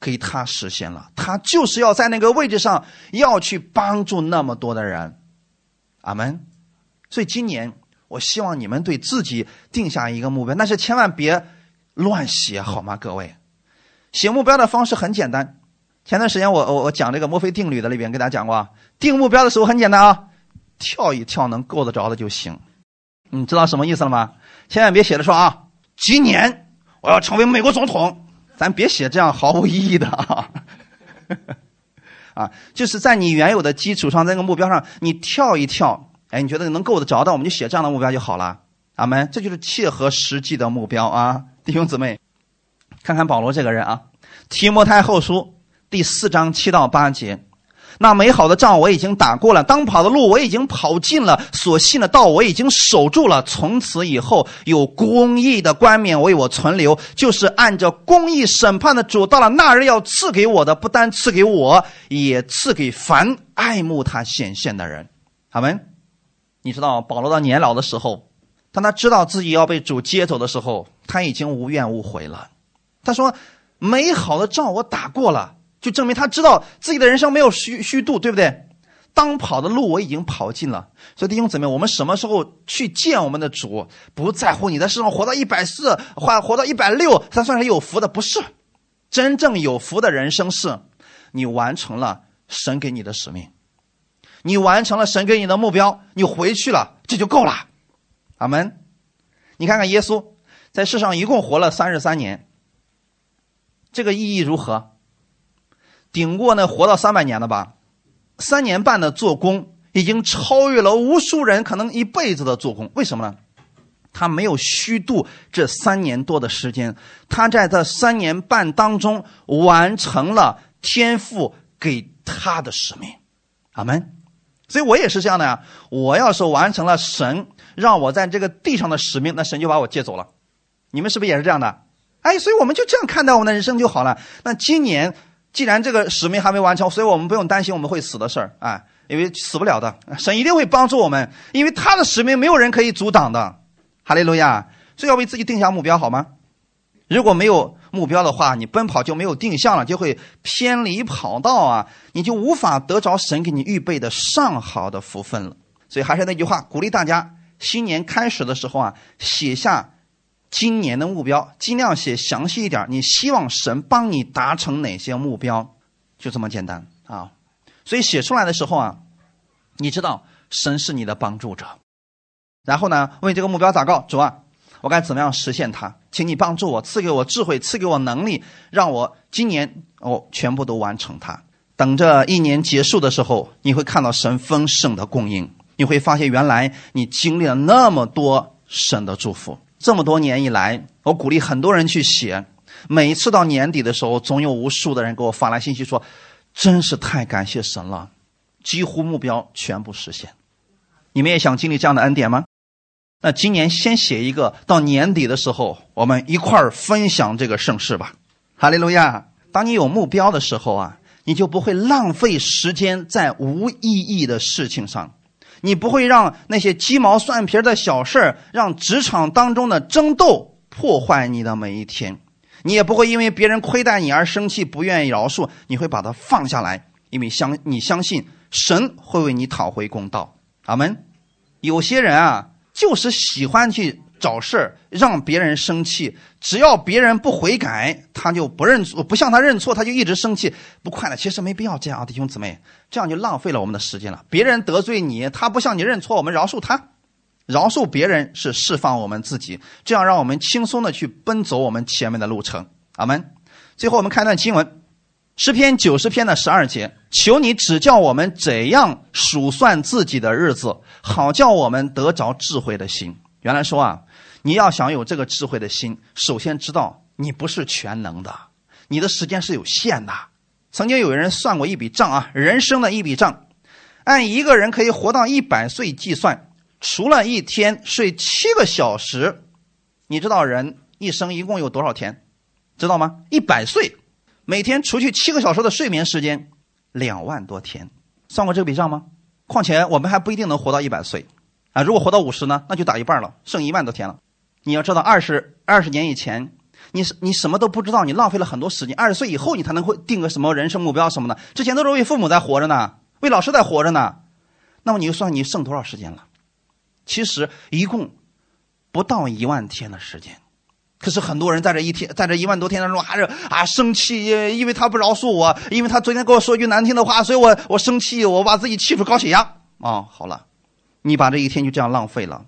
给他实现了。他就是要在那个位置上，要去帮助那么多的人，阿门。所以今年我希望你们对自己定下一个目标，但是千万别乱写，好吗？各位，写目标的方式很简单。前段时间我我我讲这个墨菲定律的里边跟大家讲过，定目标的时候很简单啊，跳一跳能够得着的就行。你知道什么意思了吗？千万别写着说啊，今年我要成为美国总统，咱别写这样毫无意义的啊。啊，就是在你原有的基础上，在那个目标上，你跳一跳，哎，你觉得能够得着的，我们就写这样的目标就好了。阿门，这就是切合实际的目标啊，弟兄姊妹，看看保罗这个人啊，《提摩太后书》第四章七到八节。那美好的仗我已经打过了，当跑的路我已经跑尽了，所信的道我已经守住了。从此以后，有公义的冠冕为我存留，就是按着公义审判的主，到了那日要赐给我的，不单赐给我，也赐给凡爱慕他显现的人。阿门。你知道保罗到年老的时候，当他知道自己要被主接走的时候，他已经无怨无悔了。他说：“美好的仗我打过了。”就证明他知道自己的人生没有虚虚度，对不对？当跑的路我已经跑尽了，所以弟兄姊妹，我们什么时候去见我们的主？不在乎你在世上活到一百四，或活到一百六，才算是有福的，不是？真正有福的人生是，你完成了神给你的使命，你完成了神给你的目标，你回去了，这就够了。阿门。你看看耶稣在世上一共活了三十三年，这个意义如何？顶过那活到三百年的吧，三年半的做工已经超越了无数人可能一辈子的做工。为什么呢？他没有虚度这三年多的时间，他在这三年半当中完成了天父给他的使命。阿门。所以我也是这样的呀。我要是完成了神让我在这个地上的使命，那神就把我接走了。你们是不是也是这样的？哎，所以我们就这样看待我们的人生就好了。那今年。既然这个使命还没完成，所以我们不用担心我们会死的事儿啊，因为死不了的，神一定会帮助我们，因为他的使命没有人可以阻挡的。哈利路亚！所以要为自己定下目标，好吗？如果没有目标的话，你奔跑就没有定向了，就会偏离跑道啊，你就无法得着神给你预备的上好的福分了。所以还是那句话，鼓励大家，新年开始的时候啊，写下今年的目标，尽量写详细一点。你希望神帮你达成哪些目标？就这么简单啊。所以写出来的时候啊，你知道神是你的帮助者。然后呢，为这个目标祷告，主啊。我该怎么样实现它？请你帮助我，赐给我智慧，赐给我能力，让我今年哦全部都完成它。等着一年结束的时候，你会看到神丰盛的供应，你会发现原来你经历了那么多神的祝福。这么多年以来，我鼓励很多人去写，每一次到年底的时候，总有无数的人给我发来信息说：“真是太感谢神了，几乎目标全部实现。”你们也想经历这样的恩典吗？那今年先写一个，到年底的时候，我们一块儿分享这个盛世吧。哈利路亚！当你有目标的时候啊，你就不会浪费时间在无意义的事情上，你不会让那些鸡毛蒜皮的小事儿，让职场当中的争斗破坏你的每一天，你也不会因为别人亏待你而生气，不愿意饶恕，你会把它放下来，因为相你相信神会为你讨回公道。阿门。有些人啊。就是喜欢去找事儿，让别人生气。只要别人不悔改，他就不认错；不向他认错，他就一直生气，不快乐。其实没必要这样，弟兄姊妹，这样就浪费了我们的时间了。别人得罪你，他不向你认错，我们饶恕他，饶恕别人是释放我们自己，这样让我们轻松的去奔走我们前面的路程。阿门。最后，我们看一段经文。诗篇九十篇的十二节，求你指教我们怎样数算自己的日子，好叫我们得着智慧的心。原来说啊，你要想有这个智慧的心，首先知道你不是全能的，你的时间是有限的。曾经有人算过一笔账啊，人生的一笔账，按一个人可以活到一百岁计算，除了一天睡七个小时，你知道人一生一共有多少天？知道吗？一百岁。每天除去七个小时的睡眠时间，两万多天，算过这笔账吗？况且我们还不一定能活到一百岁，啊，如果活到五十呢，那就打一半了，剩一万多天了。你要知道，二十二十年以前，你你什么都不知道，你浪费了很多时间。二十岁以后，你才能会定个什么人生目标什么的。之前都是为父母在活着呢，为老师在活着呢。那么你就算你剩多少时间了？其实一共不到一万天的时间。可是很多人在这一天，在这一万多天当中，还是啊生气，因为他不饶恕我，因为他昨天跟我说句难听的话，所以我我生气，我把自己气出高血压啊！好了，你把这一天就这样浪费了，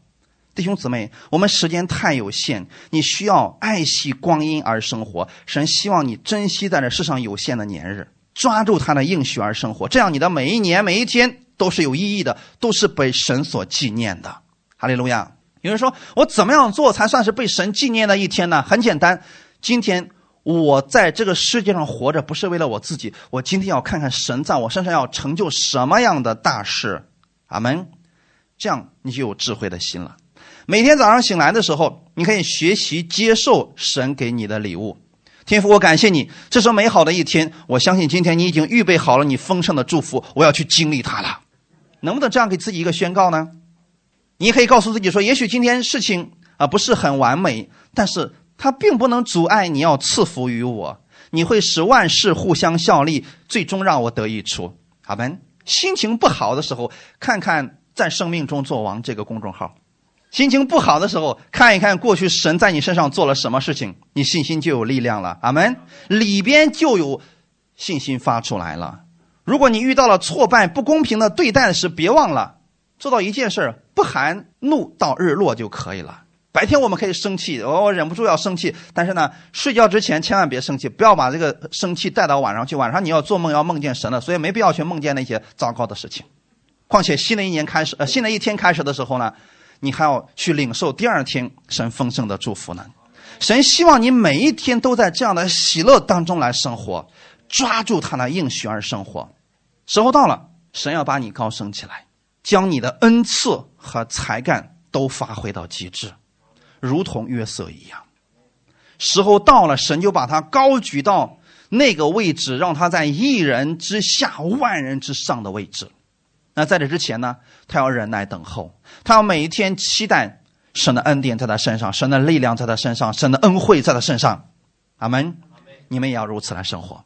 弟兄姊妹，我们时间太有限，你需要爱惜光阴而生活。神希望你珍惜在这世上有限的年日，抓住他的应许而生活，这样你的每一年每一天都是有意义的，都是被神所纪念的。哈利路亚。有人说：“我怎么样做才算是被神纪念的一天呢？”很简单，今天我在这个世界上活着，不是为了我自己。我今天要看看神在我身上要成就什么样的大事。阿门。这样你就有智慧的心了。每天早上醒来的时候，你可以学习接受神给你的礼物。天父，我感谢你，这是美好的一天。我相信今天你已经预备好了你丰盛的祝福，我要去经历它了。能不能这样给自己一个宣告呢？你可以告诉自己说：“也许今天事情啊不是很完美，但是它并不能阻碍你要赐福于我。你会使万事互相效力，最终让我得益处。”好门。心情不好的时候，看看在生命中做王这个公众号；心情不好的时候，看一看过去神在你身上做了什么事情，你信心就有力量了。阿门。里边就有信心发出来了。如果你遇到了挫败、不公平的对待时，别忘了。做到一件事儿不含怒到日落就可以了。白天我们可以生气，我我忍不住要生气，但是呢，睡觉之前千万别生气，不要把这个生气带到晚上去。晚上你要做梦要梦见神了，所以没必要去梦见那些糟糕的事情。况且新的一年开始，呃，新的一天开始的时候呢，你还要去领受第二天神丰盛的祝福呢。神希望你每一天都在这样的喜乐当中来生活，抓住他的应许而生活。时候到了，神要把你高升起来。将你的恩赐和才干都发挥到极致，如同约瑟一样。时候到了，神就把他高举到那个位置，让他在一人之下、万人之上的位置。那在这之前呢，他要忍耐等候，他要每一天期待神的恩典在他身上，神的力量在他身上，神的恩惠在他身上。阿门。你们也要如此来生活。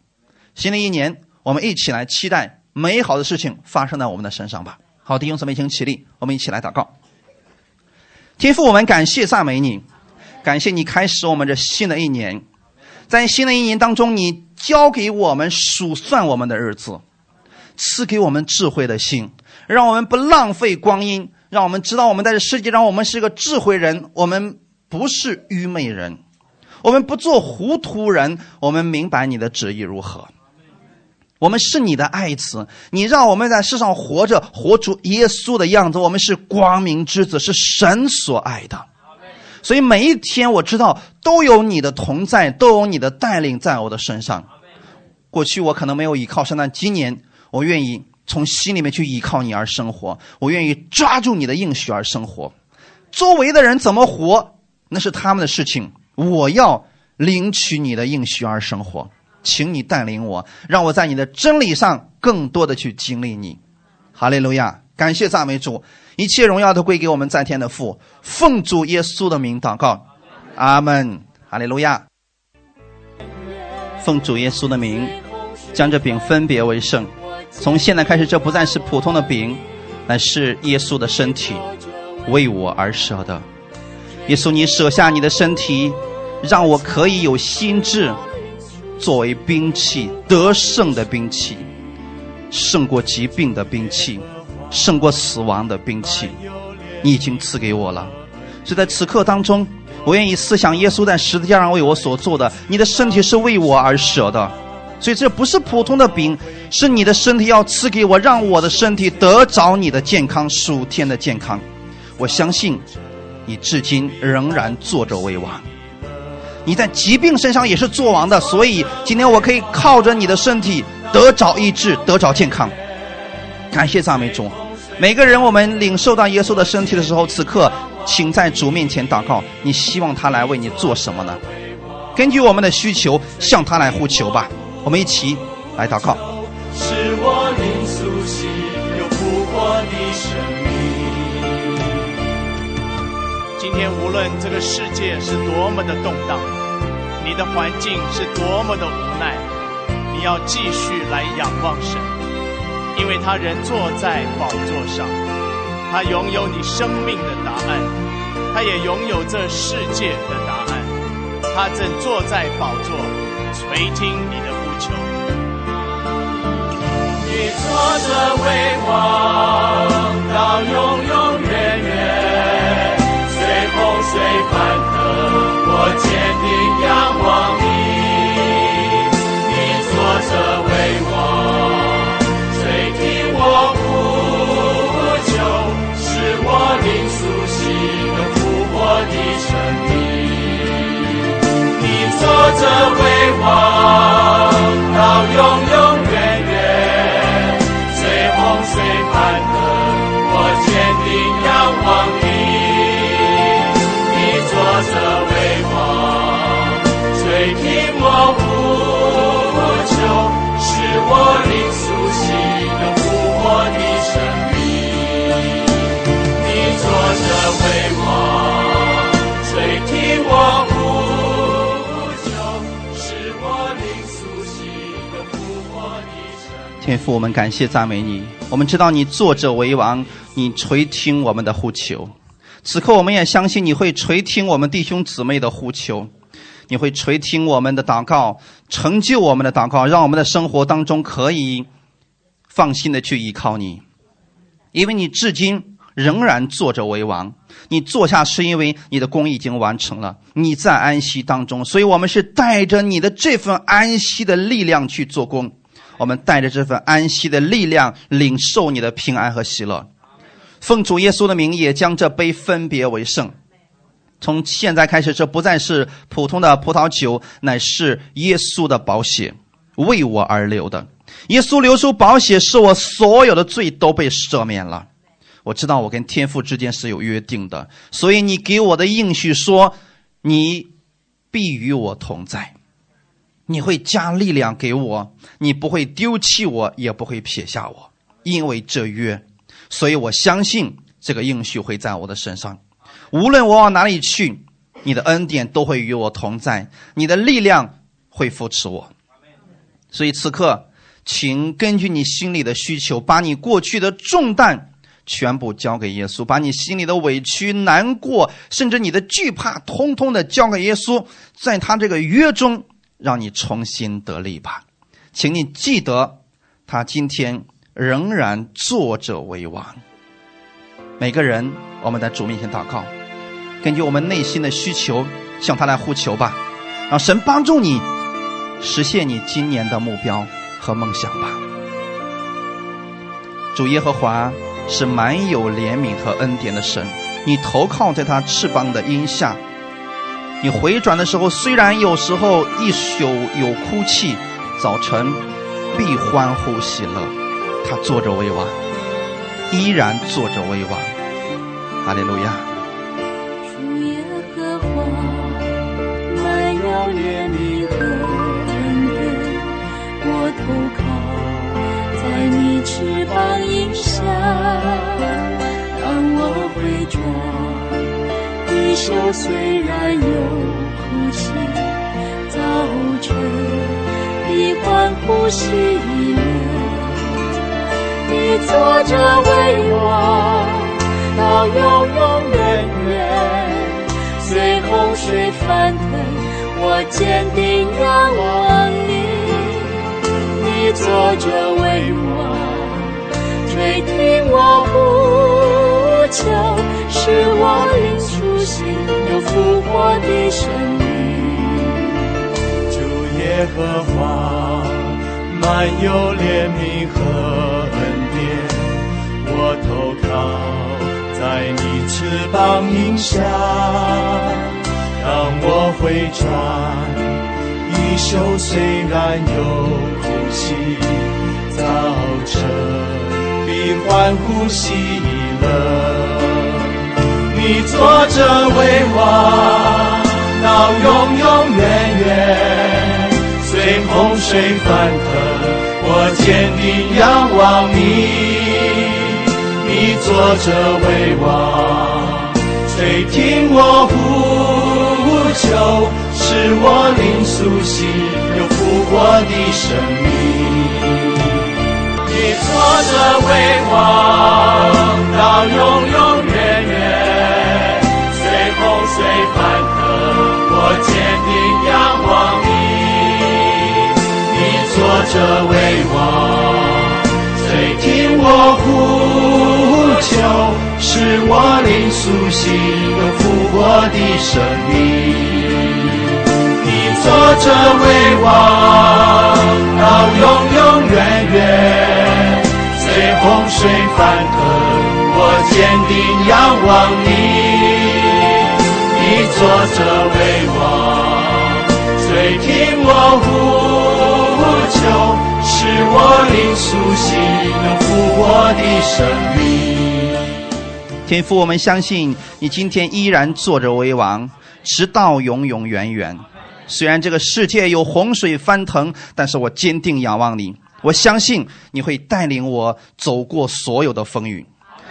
新的一年，我们一起来期待美好的事情发生在我们的身上吧。好，弟兄姊妹，请起立，我们一起来祷告。天父，我们感谢赞美你，感谢你开始我们这新的一年，在新的一年当中，你教给我们数算我们的日子，赐给我们智慧的心，让我们不浪费光阴，让我们知道我们在这世界上，我们是个智慧人，我们不是愚昧人。我们不做糊涂人，我们明白你的旨意如何。我们是你的爱子，你让我们在世上活着，活出耶稣的样子。我们是光明之子，是神所爱的。所以每一天，我知道都有你的同在，都有你的带领在我的身上。过去我可能没有依靠神，但今年我愿意从心里面去依靠你而生活。我愿意抓住你的应许而生活。周围的人怎么活，那是他们的事情。我要领取你的应许而生活，请你带领我，让我在你的真理上更多的去经历你。哈利路亚！感谢赞美主，一切荣耀都归给我们在天的父。奉主耶稣的名祷告，阿门。哈利路亚！奉主耶稣的名，将这饼分别为圣。从现在开始，这不再是普通的饼，乃是耶稣的身体，为我而舍的。耶稣，你舍下你的身体，让我可以有心智，作为兵器，得胜的兵器，胜过疾病的兵器，胜过死亡的兵器，你已经赐给我了。所以在此刻当中，我愿意思想耶稣在十字架上为我所做的。你的身体是为我而舍的，所以这不是普通的饼，是你的身体要赐给我，让我的身体得着你的健康，属天的健康。我相信。你至今仍然坐着为王，你在疾病身上也是做王的，所以今天我可以靠着你的身体得着医治，得着健康。感谢赞美主！每个人，我们领受到耶稣的身体的时候，此刻请在主面前祷告。你希望他来为你做什么呢？根据我们的需求，向他来呼求吧。我们一起来祷告。是我灵苏醒，又复活的生天无论这个世界是多么的动荡，你的环境是多么的无奈，你要继续来仰望神，因为他人坐在宝座上，他拥有你生命的答案，他也拥有这世界的答案，他正坐在宝座垂听你的呼求。你坐着为王，到永远。风水翻腾，我坚定仰望你。你坐着为王，垂听我呼求，使我灵苏醒，能复活的生命。你坐着为王，到永永听我呼求，使我灵苏醒，能复活的生命。你坐着为王，垂听我呼求，使我灵苏醒，能复活的生。天父，我们感谢赞美你。我们知道你坐着为王，你垂听我们的呼求。此刻，我们也相信你会垂听我们弟兄姊妹的呼求，你会垂听我们的祷告，成就我们的祷告，让我们的生活当中可以放心的去依靠你，因为你至今仍然坐着为王。你坐下是因为你的功已经完成了，你在安息当中，所以我们是带着你的这份安息的力量去做工，我们带着这份安息的力量领受你的平安和喜乐。奉主耶稣的名，也将这杯分别为圣。从现在开始，这不再是普通的葡萄酒，乃是耶稣的宝血，为我而流的。耶稣流出宝血，是我所有的罪都被赦免了。我知道我跟天父之间是有约定的，所以你给我的应许说，你必与我同在，你会加力量给我，你不会丢弃我，也不会撇下我，因为这约。所以我相信这个应许会在我的身上，无论我往哪里去，你的恩典都会与我同在，你的力量会扶持我。所以此刻，请根据你心里的需求，把你过去的重担全部交给耶稣，把你心里的委屈、难过，甚至你的惧怕，通通的交给耶稣，在他这个约中，让你重新得力吧。请你记得，他今天仍然坐着为王。每个人，我们在主面前祷告，根据我们内心的需求向他来呼求吧，让神帮助你实现你今年的目标和梦想吧。主耶和华是满有怜悯和恩典的神，你投靠在他翅膀的荫下。你回转的时候，虽然有时候一宿有哭泣。早晨必欢呼喜乐，他坐着为王，依然坐着为王。哈利路亚。主耶和华，满有怜悯和恩典，我投靠在你翅膀荫下。当我回转，一宿虽然有哭泣，早晨。你欢呼喜乐，你坐着为王，到永永远远。随洪水翻腾，我坚定仰望你。你坐着为王，垂听我呼求，使我灵苏醒，有复活的生命。主耶和华满有怜悯和恩典，我投靠在你翅膀荫下。当我回转，一宿虽然有哭泣，早晨比欢呼喜乐。你坐着为王，到永永远远。随洪水翻腾，我坚定仰望你。你坐着为王，垂听我呼求，使我灵苏醒，有复活的生命。你坐着为王，到永永远远。随洪水翻腾，我坚定仰望你。坐着为王，垂听我呼求，使我灵苏醒，有复活的生命。你坐着为王，到永永远远。随洪水翻腾，我坚定仰望你。你坐着为王，垂听我呼。求使我灵苏醒，能复活的生命。天父，我们相信你今天依然坐着为王，直到永永远远。虽然这个世界有洪水翻腾，但是我坚定仰望你。我相信你会带领我走过所有的风雨，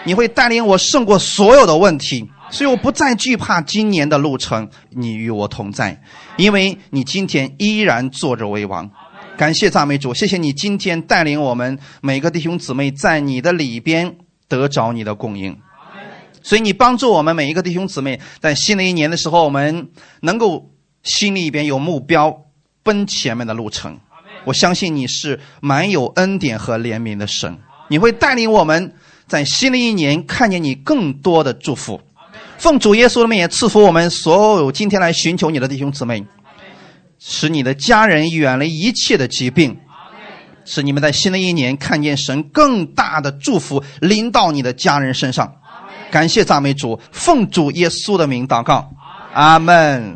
你会带领我胜过所有的问题，所以我不再惧怕今年的路程。你与我同在，因为你今天依然坐着为王。感谢赞美主，谢谢你今天带领我们每个弟兄姊妹在你的里边得着你的供应，所以你帮助我们每一个弟兄姊妹在新的一年的时候，我们能够心里边有目标，奔前面的路程。我相信你是满有恩典和怜悯的神，你会带领我们在新的一年看见你更多的祝福。奉主耶稣的名，也赐福我们所有今天来寻求你的弟兄姊妹。使你的家人远离一切的疾病，使你们在新的一年看见神更大的祝福临到你的家人身上。感谢赞美主，奉主耶稣的名祷告，阿门。